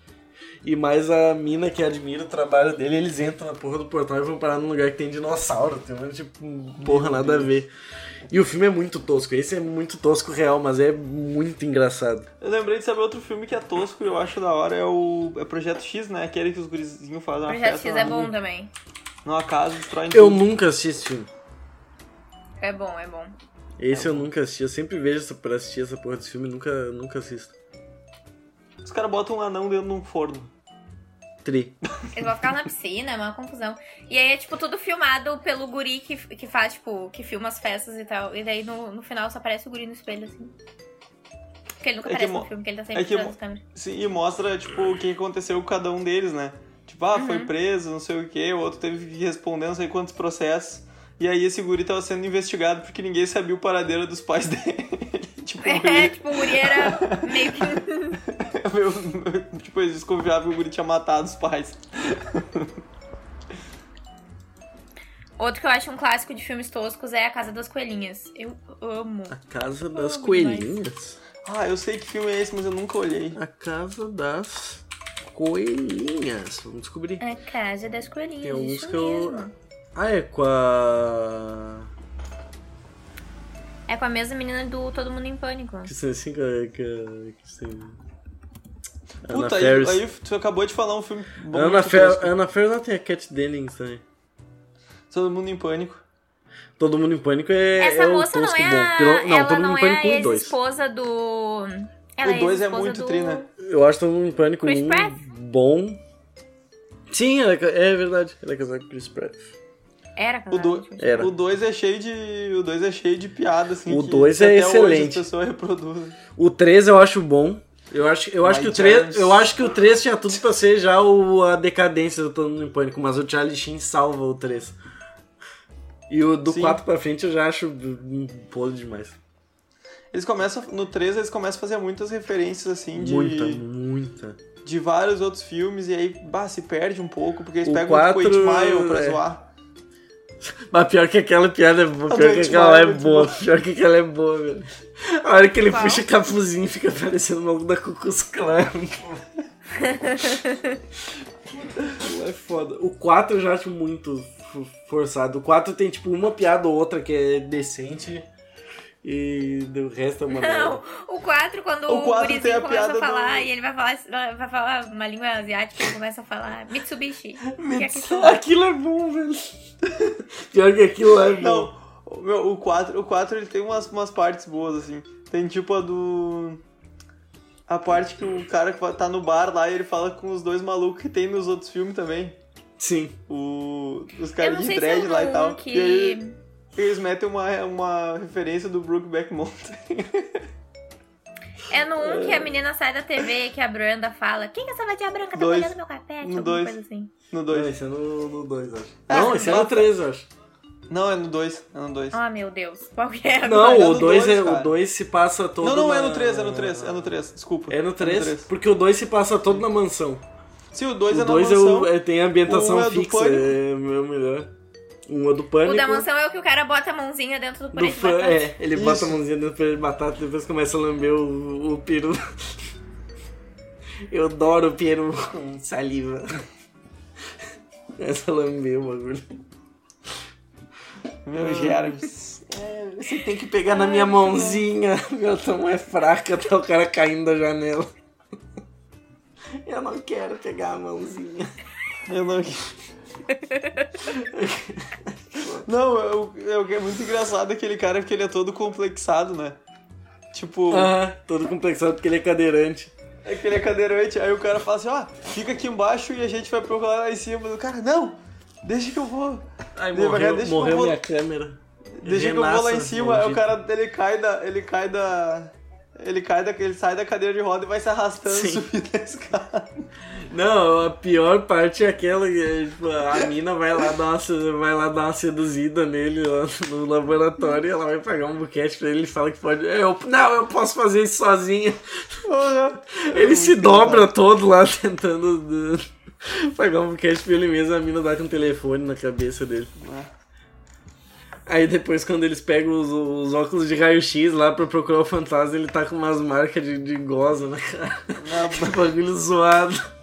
E mais a mina que admira o trabalho dele, eles entram na porra do portal e vão parar num lugar que tem dinossauro. Tem um tipo, porra, nada a ver. E o filme é muito tosco. Esse é muito tosco real, mas é muito engraçado. Eu lembrei de saber outro filme que é tosco e eu acho da hora, é o é Projeto X, né? Aquele que os gurizinhos fazem uma Projeto festa X é bom também. numa casa e destroem Eu tudo. nunca assisti esse filme. É bom, é bom. Esse eu nunca assisti. Eu sempre vejo pra assistir essa porra desse filme e nunca, nunca assisto. Os caras botam um anão dentro de um forno. Tri. Eles vão ficar na piscina, é uma confusão. E aí é, tipo, tudo filmado pelo guri que, que faz, tipo, que filma as festas e tal. E daí no, no final só aparece o guri no espelho, assim. Porque ele nunca É aparece no filme, porque ele tá sempre é que das câmeras. Sim, e mostra, tipo, o que aconteceu com cada um deles, né? Tipo, ah, Uhum. foi preso, não sei o quê, o outro teve que responder não sei quantos processos. E aí esse guri tava sendo investigado porque ninguém sabia o paradeiro dos pais dele. tipo, É, ele- tipo, o guri era meio que. meu, meu- tipo, eles desconfiavam que o guri tinha matado os pais. Outro que eu acho um clássico de filmes toscos é A Casa das Coelhinhas. Eu amo. A Casa das Oh, Coelhinhas? Ah, eu sei que filme é esse, mas eu nunca olhei. A Casa das Coelhinhas. Vamos descobrir. A Casa das Coelhinhas. Tem alguns que eu. mesmo. Ah, é com a. É com a mesma menina do Todo Mundo em Pânico. Que tem assim, que. que, que tem... Ana Puta, aí, Ferris. aí tu acabou de falar um filme bom. Ana, Fer... Ana Ferris ela tem a Cat Dennings também. Todo mundo em pânico. Todo Mundo em Pânico é, Essa é moça não é a, Pelo- não, ela Todo Mundo não em Pânico é 1 a e 2. ex-esposa do... Ela O dois é ex-esposa muito do... tri, né? Eu acho Todo Mundo em Pânico Chris 1 Pratt? bom. Sim, ela é, é verdade. Ela é casada com Chris Pratt. Era O casada. 2 tipo. Era. o dois é cheio de. O 2 é cheio de piada, assim. O que- dois que é até Hoje excelente. as pessoas reproduzem. O 3 eu acho bom. Eu acho, eu acho que o 3, Charles. eu acho que o 3 tinha tudo pra ser já o, a decadência do Todo Mundo em Pânico, mas o Charlie Sheen salva o 3. E o do Sim. 4 pra frente eu já acho um podre demais. Eles começam. No 3 eles começam a fazer muitas referências, assim, de. Muita, muita. de vários outros filmes e aí, bah, se perde um pouco, porque eles O pegam quatro, tipo 8 Mile pra é. zoar. Mas pior que aquela piada é boa, pior que aquela é boa, boa. pior que aquela é boa, velho. A hora que ele Qual? puxa o capuzinho fica parecendo o maluco da Cucus Clan. é foda. O 4 eu já acho muito forçado. O 4 tem tipo uma piada ou outra que é decente e o resto é uma Não, merda. o 4, quando O o, quatro gurizinho tem a começa a piada falar do- e ele vai falar, vai falar uma língua asiática, ele começa a falar Mitsubishi. Que é que Aquilo é bom, velho. Pior que aquilo lá é bom. Não, o, meu, o 4, o 4 ele tem umas, umas partes boas, assim. Tem tipo a do. A parte que o cara que tá no bar lá e ele fala com os dois malucos que tem nos outros filmes também. Sim. O, os caras de dread é lá e tal. que... E aí eles metem uma, uma referência do Brookback Mountain. É no 1 que a menina sai da TV que a Branda fala Quem que é essa vadia branca? Tá Dois. olhando meu carpete? No Alguma dois. coisa assim. No Não, 2. esse é no 2, acho. Ah, não, esse é no bota- 3, eu acho. Não, é no 2. É no 2. Oh, meu Deus. Qual que é Não, agora? é o no 2 dois, é, o. 2 se passa todo Não, não, é na- no 3, é no 3, é no 3, desculpa. É no 3, porque o 2 se passa todo na mansão. Sim, o 2 é na 2 é mansão. o- é, tem a ambientação Um é do fixa, é o meu melhor. Um é do pânico. O da mansão é o que o cara bota a mãozinha dentro do do purê de fã, batata. é, ele bota Isso. a mãozinha dentro do purê de batata e depois começa a lamber o, o peru. Eu adoro o peru com saliva. Começa a lamber o bagulho. Meu Germes. É, você tem que pegar na minha mãozinha. Meu tamanho é fraca, tá o cara caindo da janela. Eu não quero pegar a mãozinha. Eu não. Não, eu, eu, é muito engraçado aquele cara porque ele é todo complexado, né? Tipo, Ah, todo complexado porque ele é cadeirante. é que ele é cadeirante, aí o cara fala assim, ó, fica aqui embaixo e a gente vai procurar lá em cima. O cara, não, deixa que eu vou. Ai, Devagar, morreu, deixa que eu morreu vou- minha câmera. Deixa que eu vou lá em cima, aí o cara, ele cai da. Ele cai da. Ele cai da. Ele sai da cadeira de roda e vai se arrastando Sim. subindo a escada. Não, a pior parte é aquela que tipo, a mina vai lá, dar uma, vai lá dar uma seduzida nele lá no laboratório e ela vai pagar um buquete pra ele e fala que pode. Eu, não, eu posso fazer isso sozinha. Ele se dobra todo lá tentando uh, pagar um buquete pra ele mesmo, a mina dá com o telefone na cabeça dele. Aí depois quando eles pegam os, os óculos de raio-x lá pra procurar o fantasma, ele tá com umas marcas de, de goza na cara. Bagulho zoado.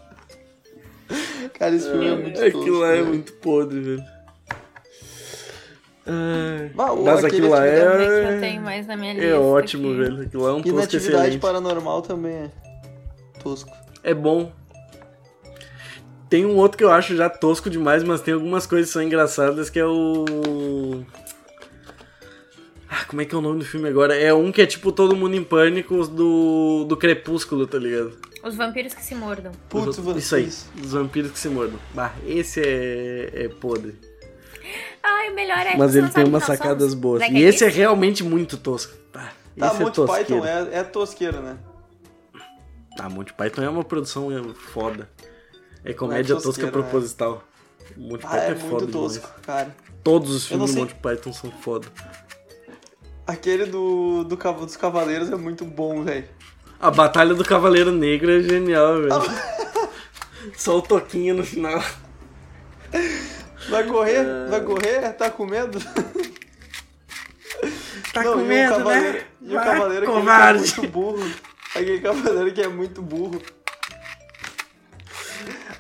Cara, esse filme é, muito Aquilo lá é muito podre, velho. Ai, Mas aquele aquilo lá atividade é. tenho mais na minha lista. É ótimo, aqui. velho. Aquilo lá é um tosco Inatividade excelente. paranormal também é tosco. É bom. Tem um outro que eu acho já tosco demais, mas tem algumas coisas que são engraçadas, que é o. Ah, como é que é o nome do filme agora? É um que é tipo Todo Mundo em Pânico do, do Crepúsculo, tá ligado? Os vampiros que se mordam. Putz, Os- Isso aí, dos vampiros que se mordam. Bah, esse é, é podre. Ai, o melhor é Mas ele tem umas sacadas somos. boas. E esse é realmente muito tosco. Tá, Tá, esse é Monty tosqueiro. Python é, é tosqueiro, né? Ah, Monty Python é uma produção é, foda. É comédia tosca tosqueiro, né? proposital. Monty Ah, Python é, é, foda muito tosco, demais. cara. Todos os filmes do Monty Python são foda. Aquele do, do Cav- dos Cavaleiros é muito bom, velho. A Batalha do Cavaleiro Negro é genial, velho. Ah. Só o toquinho no final. Vai correr? É. Vai correr? Tá com medo? Tá Não, com e medo, cavaleiro, né? E o cavaleiro que covarde. é muito burro. Aquele cavaleiro que é muito burro.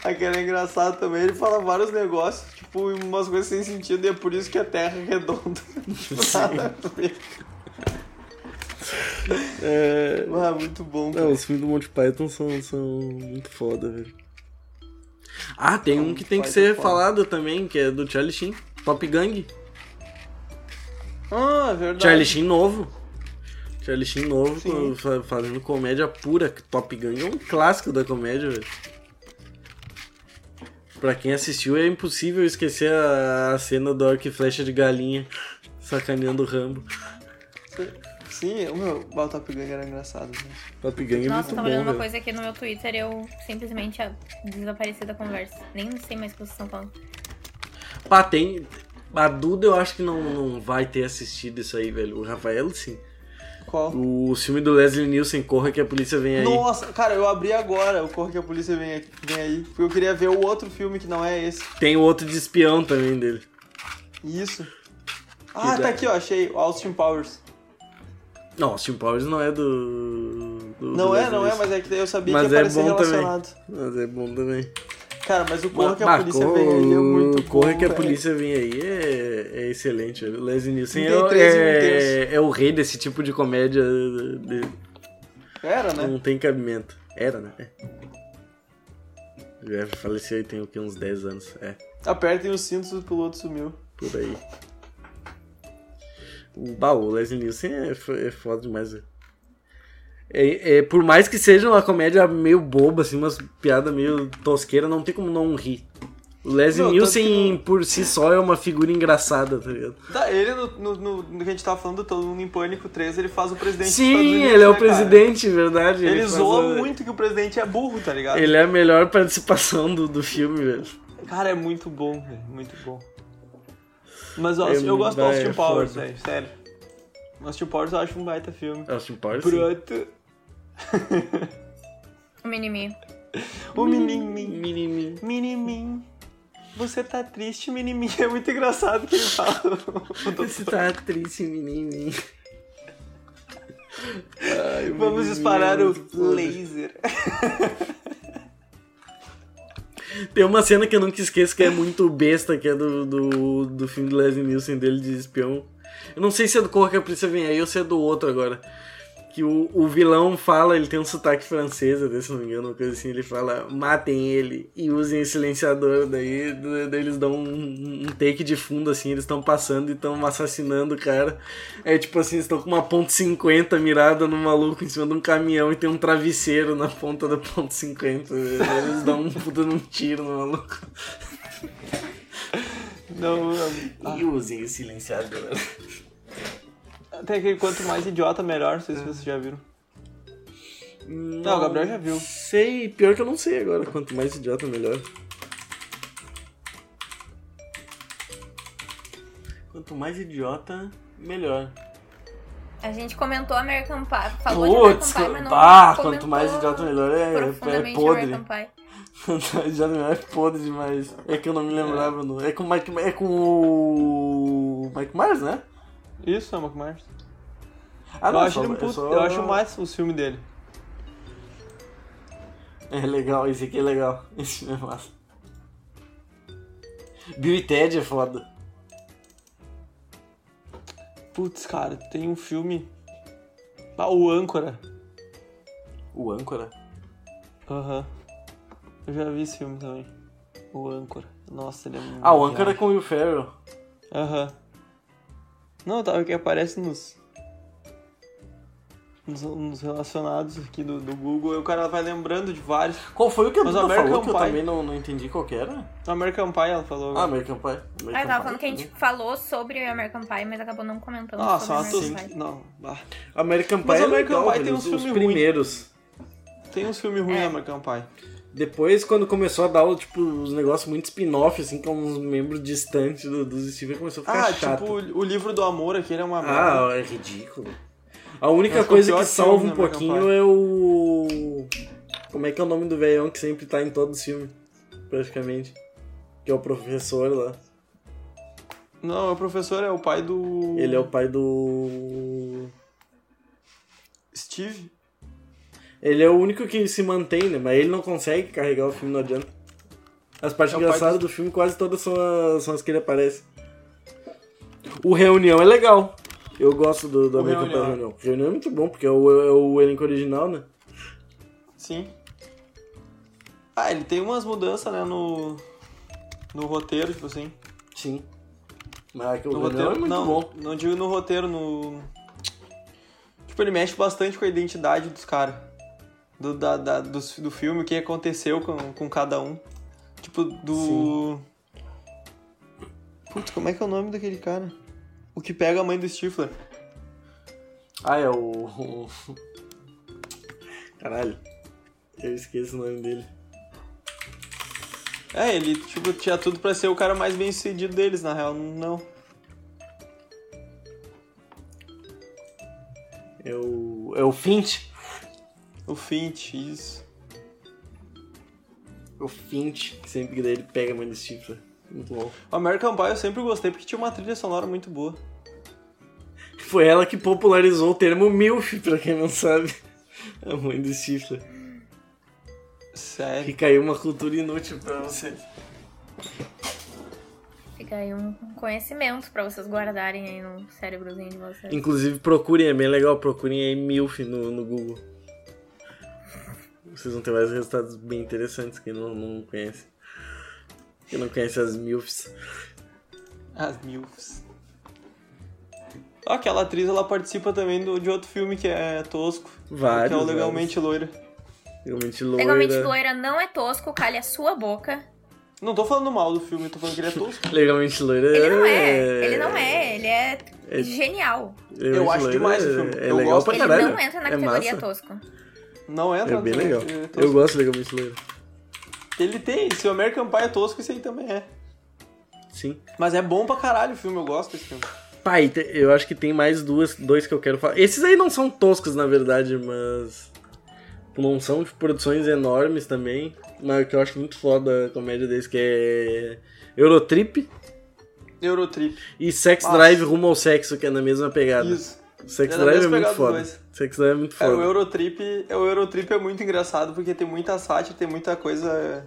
Aquele é engraçado também, ele fala vários negócios, tipo, umas coisas sem sentido, e é por isso que a Terra é redonda. Tipo, nada a ver. É... Ah, muito bom, Não, cara. os filmes do Monty Python são, são muito foda, velho. Ah, tem um que tem que Python ser foda. falado também, que é do Charlie Sheen. Top Gang. Ah, é verdade. Charlie Sheen novo. Charlie Sheen novo, fazendo comédia pura. Top Gun é um clássico da comédia, velho. Pra quem assistiu, é impossível esquecer a, cena do arco e flecha de galinha sacaneando o Rambo. Sim, o meu o Top Gun era engraçado. Né? Top Gun é Nossa, muito tava olhando uma coisa aqui no meu Twitter e eu simplesmente desapareci da conversa. Nem sei mais o que vocês estão falando. Pá, tem. A Duda eu acho que não, não vai ter assistido isso aí, velho. O Rafael, sim. Qual? O filme do Leslie Nielsen, Corra que a Polícia Vem Aí. Nossa, cara, eu abri agora o Corra que a Polícia Vem, vem Aí. Porque eu queria ver o outro filme que não é esse. Tem o outro de espião também dele. Isso. Ah, tá aqui, ó, achei. Austin Powers. Não, Austin Powers não é do. do não do é, não é, mas é que eu sabia mas que ia é aparecer relacionado. Também. Mas é bom também. Cara, mas o Corra que a Polícia Vem Aí é muito bom. Corra que a Polícia Vem Aí é, é excelente. O Leslie Nielsen é, é, é, o rei desse tipo de comédia. De... Era, né? Não tem cabimento. Era, né? É. Já faleceu e tem o que, uns 10 anos. É. Apertem os cintos e o piloto sumiu. Por aí. O, bah, o Leslie Nielsen é, é foda demais. É, é, por mais que seja uma comédia meio boba, assim, umas piadas meio tosqueira, não tem como não rir. O Leslie não, Nielsen, por si só, é uma figura engraçada, tá ligado? Tá, ele, no, no, no, no, que a gente tava falando, Todo Mundo em Pânico 3, ele faz o presidente Sim, Unidos, ele é o né, presidente, cara? verdade. Ele, ele zoa muito que o presidente é burro, tá ligado? Ele é a melhor participação do, do filme, velho. Cara, é muito bom, velho, muito bom. Mas ó, é, eu gosto do Austin é Powers, velho, sério. Austin Powers eu acho um baita filme. Austin Powers, Pronto. o Minimi. O Minimi. Minimi. Minimi. Você tá triste, Minimi. É muito engraçado que ele fala. Você tá triste, Minimi. Ai, Vamos disparar o laser. Tem uma cena que eu nunca esqueço que é muito besta, que é do, do, do filme do Leslie Nielsen dele de espião. Eu não sei se é do Corra que a Polícia Vem Aí ou se é do outro agora que o, o vilão fala, ele tem um sotaque francês, se não me engano, uma coisa assim, ele fala, matem ele e usem o silenciador, daí, daí eles dão um, um, take de fundo, assim, eles estão passando e estão assassinando o cara. É tipo assim, eles estão com uma ponto .50 mirada no maluco em cima de um caminhão e tem um travesseiro na ponta da ponto .50. Eles dão um puta num tiro no maluco. Não, não. E usem o silenciador. Tem aquele quanto mais idiota, melhor. Não sei se vocês já viram. Não, não, o Gabriel já viu. Sei, pior que eu não sei agora. Quanto mais idiota, melhor. Quanto mais idiota, melhor. A gente comentou American Pie, falou Puts, de American Pie, mas não ah, quanto mais idiota, melhor é, é podre. Já não é podre demais. É que eu não me lembrava. É, no... é com o Mike, é com o Mike Myers, né? Isso, é o Myers. Ah, não, eu, acho um puto, só... eu acho mais o filme dele. É legal, esse aqui é legal. Esse filme é massa. Bill e Ted é foda. Putz, cara, tem um filme. Ah, o Âncora. O Âncora? Aham. Uhum. Eu já vi esse filme também. O Âncora. Nossa, ele é muito. Ah, o Âncora é com o Will Ferrell. Aham. Uhum. Não, tava que aparece nos, nos, nos, relacionados aqui do, do Google, e o cara vai lembrando de vários. Qual foi o que a Duda falou que eu também não, não entendi qual que era? American Pie, ela falou. Ah, American Pie. American ah, tava falando que a gente falou sobre American Pie, mas acabou não comentando Nossa, sobre American Pie. Não, ah. American Pie mas é American legal, Pie tem uns filmes primeiros. Tem uns filmes ruins é. American Pie. Depois, quando começou a dar tipo, uns negócios muito spin-off, assim, com uns membros distantes do, dos Steven, começou a ficar ah, chato. tipo, o livro do amor aqui, ele é uma Ah, é ridículo. A única coisa que salva um pouquinho é o... Como é que é o nome do velhão que sempre tá em todos os filmes, praticamente? Que é o professor lá. Não, o professor é o pai do... Ele é o pai do... Steve? Ele é o único que se mantém, né? Mas ele não consegue carregar o filme, não adianta. As partes é engraçadas do... do filme quase todas são as, são as que ele aparece. O Reunião é legal. Eu gosto do, do American Pie Reunião. Reunião é muito bom, porque é o, é o elenco original, né? Sim. Ah, ele tem umas mudanças, né, no, no roteiro, tipo assim. Sim. Mas o no roteiro, é muito não, bom. Não digo no roteiro, no. Tipo, ele mexe bastante com a identidade dos caras. Do, da, da, do, do filme, o que aconteceu com, com cada um. Tipo, do. Sim. Putz, como é que é o nome daquele cara? O que pega a mãe do Stifler. Ah, é o. Caralho. Eu esqueço o nome dele. É, ele tipo, tinha tudo pra ser o cara mais bem sucedido deles, na real, não. É o. É o Fint. O Fint, isso. O Fint, sempre que daí ele pega a mãe do Stifler. Muito bom. O American Pie eu sempre gostei porque tinha uma trilha sonora muito boa. Foi ela que popularizou o termo MILF, pra quem não sabe. A mãe do Stifler. Sério? Fica aí uma cultura inútil pra vocês. Fica aí um conhecimento pra vocês guardarem aí no cérebrozinho de vocês. Inclusive, procurem, é bem legal, procurem aí MILF no, no Google. Vocês vão ter vários resultados bem interessantes, quem não, não conhece. Quem não conhece as MILFs. As MILFs. Aquela atriz, ela participa também do, de outro filme que é tosco. Vários. Que é o Legalmente vários. Loira. Legalmente Loira. Legalmente Loira não é tosco, calha a sua boca. Não tô falando mal do filme, tô falando que ele é tosco. Legalmente Loira Ele não é, ele não é, ele é, é... genial. Legalmente eu acho demais o filme. É eu legal gosto. pra caralho. Ele não entra na é categoria massa. tosco. Não entra É bem no- legal. é tosco. Eu gosto de Legalmente Loira. Ele tem, se o American Pie é tosco, esse aí também é. Sim. Mas é bom pra caralho o filme, eu gosto desse filme. Pai, eu acho que tem mais duas, dois que eu quero falar. Esses aí não são toscos, na verdade, mas. Não são de produções enormes também. Mas que eu acho muito foda a comédia deles, que é. Eurotrip Eurotrip. e Sex Nossa. Drive Rumo ao Sexo, que é na mesma pegada. Isso. Sex É Drive é muito foda. dois. Sex Drive é muito É, foda. o Eurotrip, o Eurotrip é muito engraçado porque tem muita sátira, tem muita coisa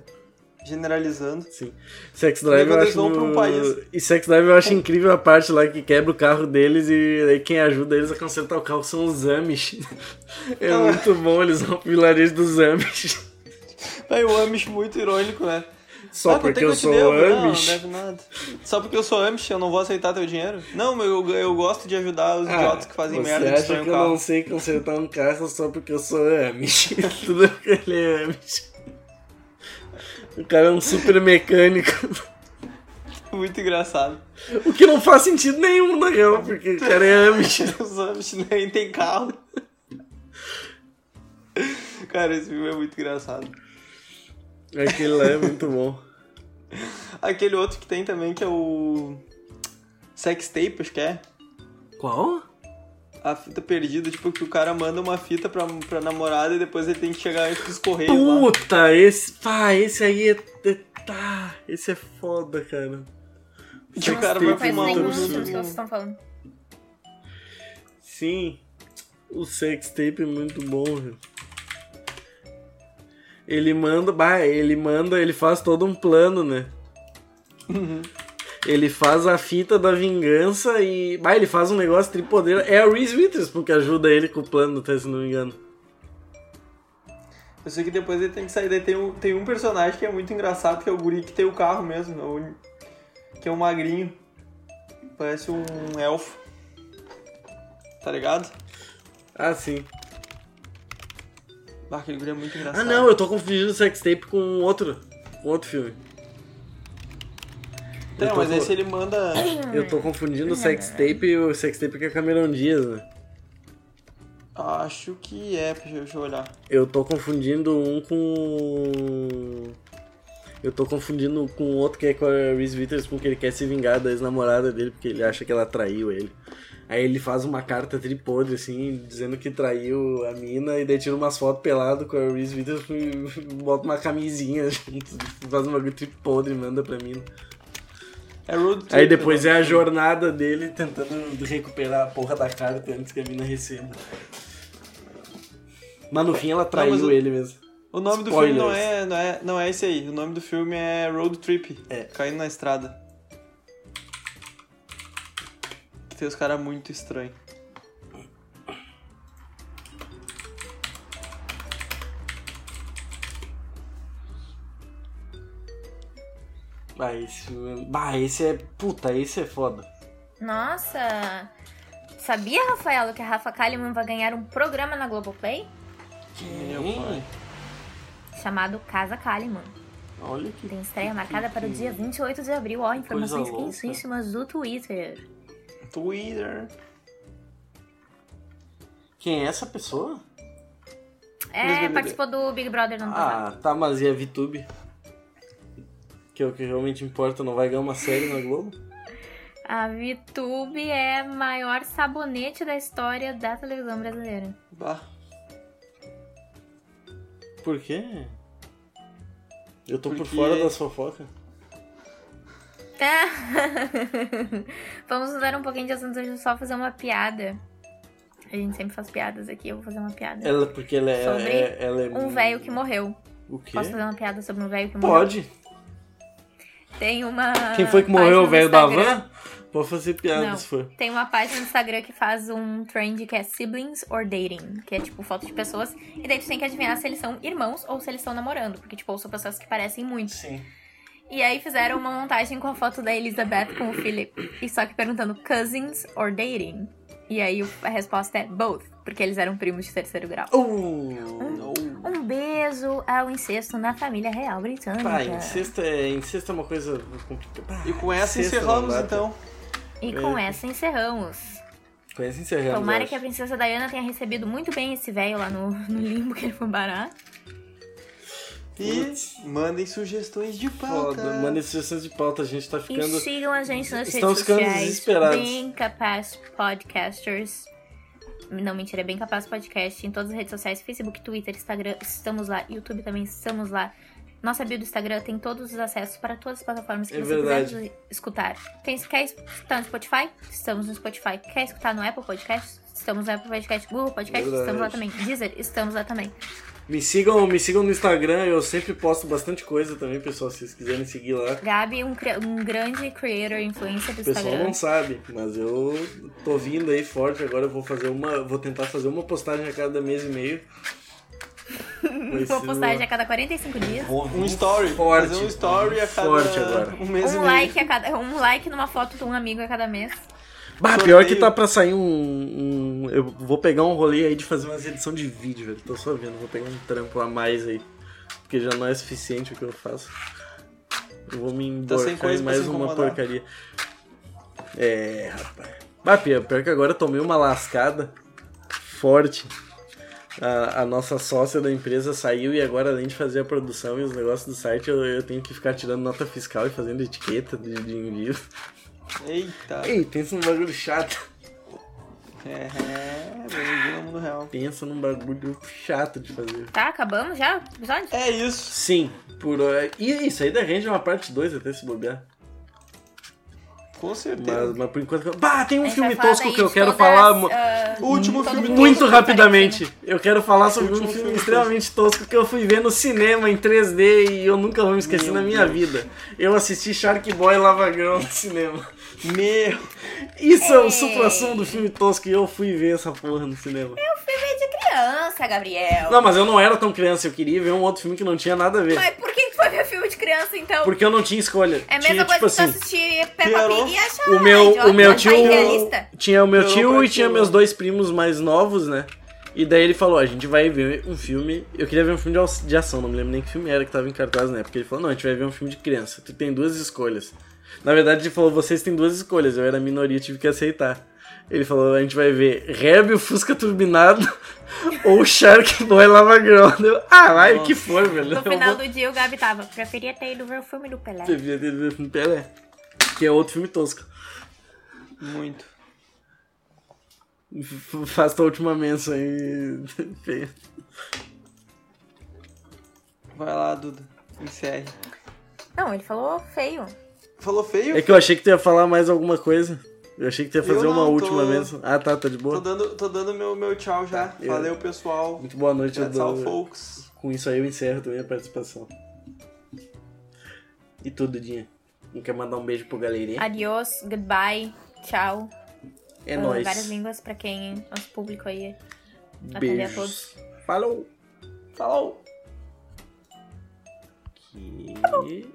generalizando. Sim. Sex Drive eu acho. pra um país- E Sex Drive eu acho incrível a parte lá que quebra o carro deles e aí quem ajuda eles a consertar o carro são os Amish. É Ah. muito bom, eles vão pro vilarejo dos Amish. Aí o Amish muito irônico, né? Só Ah, porque que eu sou? Não, Amish. não deve nada. Só porque eu sou Amish, eu não vou aceitar teu dinheiro? Não, mas eu, eu gosto de ajudar os idiotas que fazem Ah, você merda e acha destroem que o eu carro. não sei consertar um carro só porque eu sou Amish? Tudo porque ele é Amish. O cara é um super mecânico. Muito engraçado. O que não faz sentido nenhum, na real, porque o cara é Amish. Os Amish nem tem carro. Cara, esse filme é muito engraçado. Aquele lá é muito bom. Aquele outro que tem também, que é o... Sex Tape, acho que é. Qual? A fita perdida, tipo, que o cara manda uma fita pra, pra namorada e depois ele tem que chegar entre os correios lá. Puta, esse. Pá, esse aí é. é- Tá, esse é foda, cara. Que o cara vai nenhum um- que vocês estão falando. Sim. O sex tape é muito bom, velho. Ele manda, bah, ele manda, ele faz todo um plano, né? Ele faz a fita da vingança e. Bah, ele faz um negócio tripodeiro. É a Reese Witherspoon que ajuda ele com o plano, até se não me engano. Eu sei que depois ele tem que sair. Daí tem um, tem um personagem que é muito engraçado, que é o guri que tem o carro mesmo. é o- que é um magrinho. Parece um elfo. Tá ligado? Ah, sim. Ah, aquele guri é muito engraçado. Ah, não, eu tô confundindo o sex tape com outro. Com outro filme. Não, mas esse ele manda. Eu tô confundindo o sex tape e o sex tape com a Cameron Diaz, né? Acho que é, deixa eu- deixa eu olhar. Eu tô confundindo um com. Eu tô confundindo com outro que é com a Reese Witherspoon, que ele quer se vingar da ex-namorada dele, porque ele acha que ela traiu ele. Aí ele faz uma carta tripodre, assim, dizendo que traiu a mina, e daí tira umas fotos pelado com a Reese Witherspoon e bota uma camisinha junto, faz um bagulho tripodre e manda pra mina. É Road Trip. Aí depois né? é a jornada dele tentando recuperar a porra da carta antes que a mina receba. Mas no fim ela traiu mas o- ele mesmo. O nome do Spoilers. filme não é, não, é, não é esse aí. O nome do filme é Road Trip. É. Caindo na estrada. Tem os caras muito estranhos. Bah, esse. Bah, esse é. Puta, esse é foda. Nossa! Sabia, Rafaela, que a Rafa Kalimann vai ganhar um programa na Globoplay? Quem? Chamado Casa Kalimann. Olha que. Tem estreia marcada para o dia 28 de abril. Ó, informações quentíssimas do Twitter. Twitter. Quem é essa pessoa? É, participou do Big Brother passado. Ah, tá, mas e a VTube? Que é o que realmente importa, não vai ganhar uma série na Globo? A VTube é maior sabonete da história da televisão brasileira. Bah. Por quê? Eu tô por Porque- fora das fofocas. Vamos mudar um pouquinho de assunto, deixa eu só fazer uma piada. A gente sempre faz piadas aqui, eu vou fazer uma piada. Ela, porque ela é. Sobre é- ela é Um velho que morreu. O quê? Posso fazer uma piada sobre um velho que morreu? Pode. Tem uma. Quem foi que morreu, o velho da van? Pode fazer piada Não. se for. Tem uma página no Instagram que faz um trend que é siblings or dating, que é tipo foto de pessoas, e daí tu tem que adivinhar se eles são irmãos ou se eles estão namorando, porque tipo, são pessoas que parecem muito. Sim. E aí fizeram uma montagem com a foto da Elizabeth com o Philip, e só que perguntando cousins or dating. E aí a resposta é both, porque eles eram primos de terceiro grau. Uh, Não. Um beijo ao incesto na família real britânica. pá, incesto é, incesto é uma coisa complicada. E com essa incesto encerramos não dá, então. E com essa encerramos. Com essa encerramos. Tomara que a princesa Diana tenha recebido muito bem esse velho lá no, no limbo que ele foi parar. E Putz. mandem sugestões de pauta. Foda, mandem sugestões de pauta, a gente tá E ficando. sigam a gente nas Estamos redes ficando sociais. desesperados. Bem Capaz Podcasters. Não, mentira, é Bem Capaz Podcast em todas as redes sociais, Facebook, Twitter, Instagram, estamos lá, YouTube também estamos lá. Nossa bio do Instagram tem todos os acessos para todas as plataformas que É você verdade. quiser escutar. Quem quer escutar no Spotify? Estamos no Spotify. Quer escutar no Apple Podcast? Estamos no Apple Podcast. Google Podcast? Verdade. Estamos lá também. Deezer? Estamos lá também. Me sigam, me sigam no Instagram, eu sempre posto bastante coisa também, pessoal, se vocês quiserem seguir lá. Gabi, um, um grande creator, influencer do O pessoal Instagram. não sabe, mas eu tô vindo aí forte, agora eu vou fazer uma. Vou tentar fazer uma postagem a cada mês e meio. Uma postagem a cada 45 dias. Um story. Forte. Fazer um story a cada Forte agora. um mês e Um meio. like, a cada, um like numa foto de um amigo a cada mês. Bah, Sorteio. pior que tá pra sair um, um- Eu vou pegar um rolê aí de fazer umas edição de vídeo, velho. Tô só vendo, vou pegar um trampo a mais aí. Porque já não é suficiente o que eu faço. Eu vou me Tá emborcar coisa em mais uma porcaria. É, rapaz. Bah, pior, pior que agora eu tomei uma lascada forte. A, a nossa sócia da empresa saiu e agora, além de fazer a produção e os negócios do site, eu, eu tenho que ficar tirando nota fiscal e fazendo etiqueta de, de envio. Eita. Ei, pensa num bagulho chato. É, bem-vindo ao mundo real. Pensa num bagulho chato de fazer. Tá, acabamos já o episódio? É isso. Sim, por. uh, E isso aí da rende é uma parte 2 até se bobear. Com certeza. Mas, mas por enquanto. Bah, tem um gente filme tosco que eu quero todas, falar. O último filme mundo Muito rapidamente. Eu quero falar sobre um filme filme extremamente tosco que eu fui ver no cinema em 3D e eu nunca vou me esquecer Meu na minha Deus. vida. Eu assisti Shark Boy Lavagrão no cinema. Meu. Isso é o Ei. supra-sumo do filme tosco e eu fui ver essa porra no cinema. Eu fui ver de criança, Gabriel. Não, mas eu não era tão criança, eu queria ver um outro filme que não tinha nada a ver. Mas por que que tu foi ver filme de criança, então? Porque eu não tinha escolha. É a tinha, mesma tipo coisa assim, que tu assistir Peppa. Pig e achar O meu, o meu tio. Tinha o meu Piorou tio e tinha ti, meus dois primos mais novos, né? E daí ele falou: a gente vai ver um filme. Eu queria ver um filme de ação, não me lembro nem que filme era que tava em cartaz na época. Ele falou: não, a gente vai ver um filme de criança. Tu tem duas escolhas. Na verdade, ele falou: vocês têm duas escolhas. Eu era minoria, tive que aceitar. Ele falou: a gente vai ver Herbie o Fusca Turbinado ou Shark Boy Lavagrão. Eu, ah, vai, o que for, velho. No final do dia o Gabi tava. Preferia ter ido ver o filme do Pelé. Devia ter visto no Pelé. Que é outro filme tosco. Muito. Faz tua última menção aí. feia. Vai lá, Duda. Encerre. Não, ele falou feio. Falou feio? É que eu achei que tu ia falar mais alguma coisa. Eu achei que tu ia fazer Eu uma não, última tô- menção. Ah, tá, tá de Tô boa. dando, tô dando meu, meu tchau já. eu- Valeu, pessoal. Muito boa noite, eu That's all, folks. Com isso aí eu encerro também a participação. E tudo, Dinha. Não quer mandar um beijo pro galerinha? Adiós, goodbye, tchau. É Ah, nóis. Várias línguas pra quem, nosso público aí. atender a Beijos. todos. Falou! Falou! Que...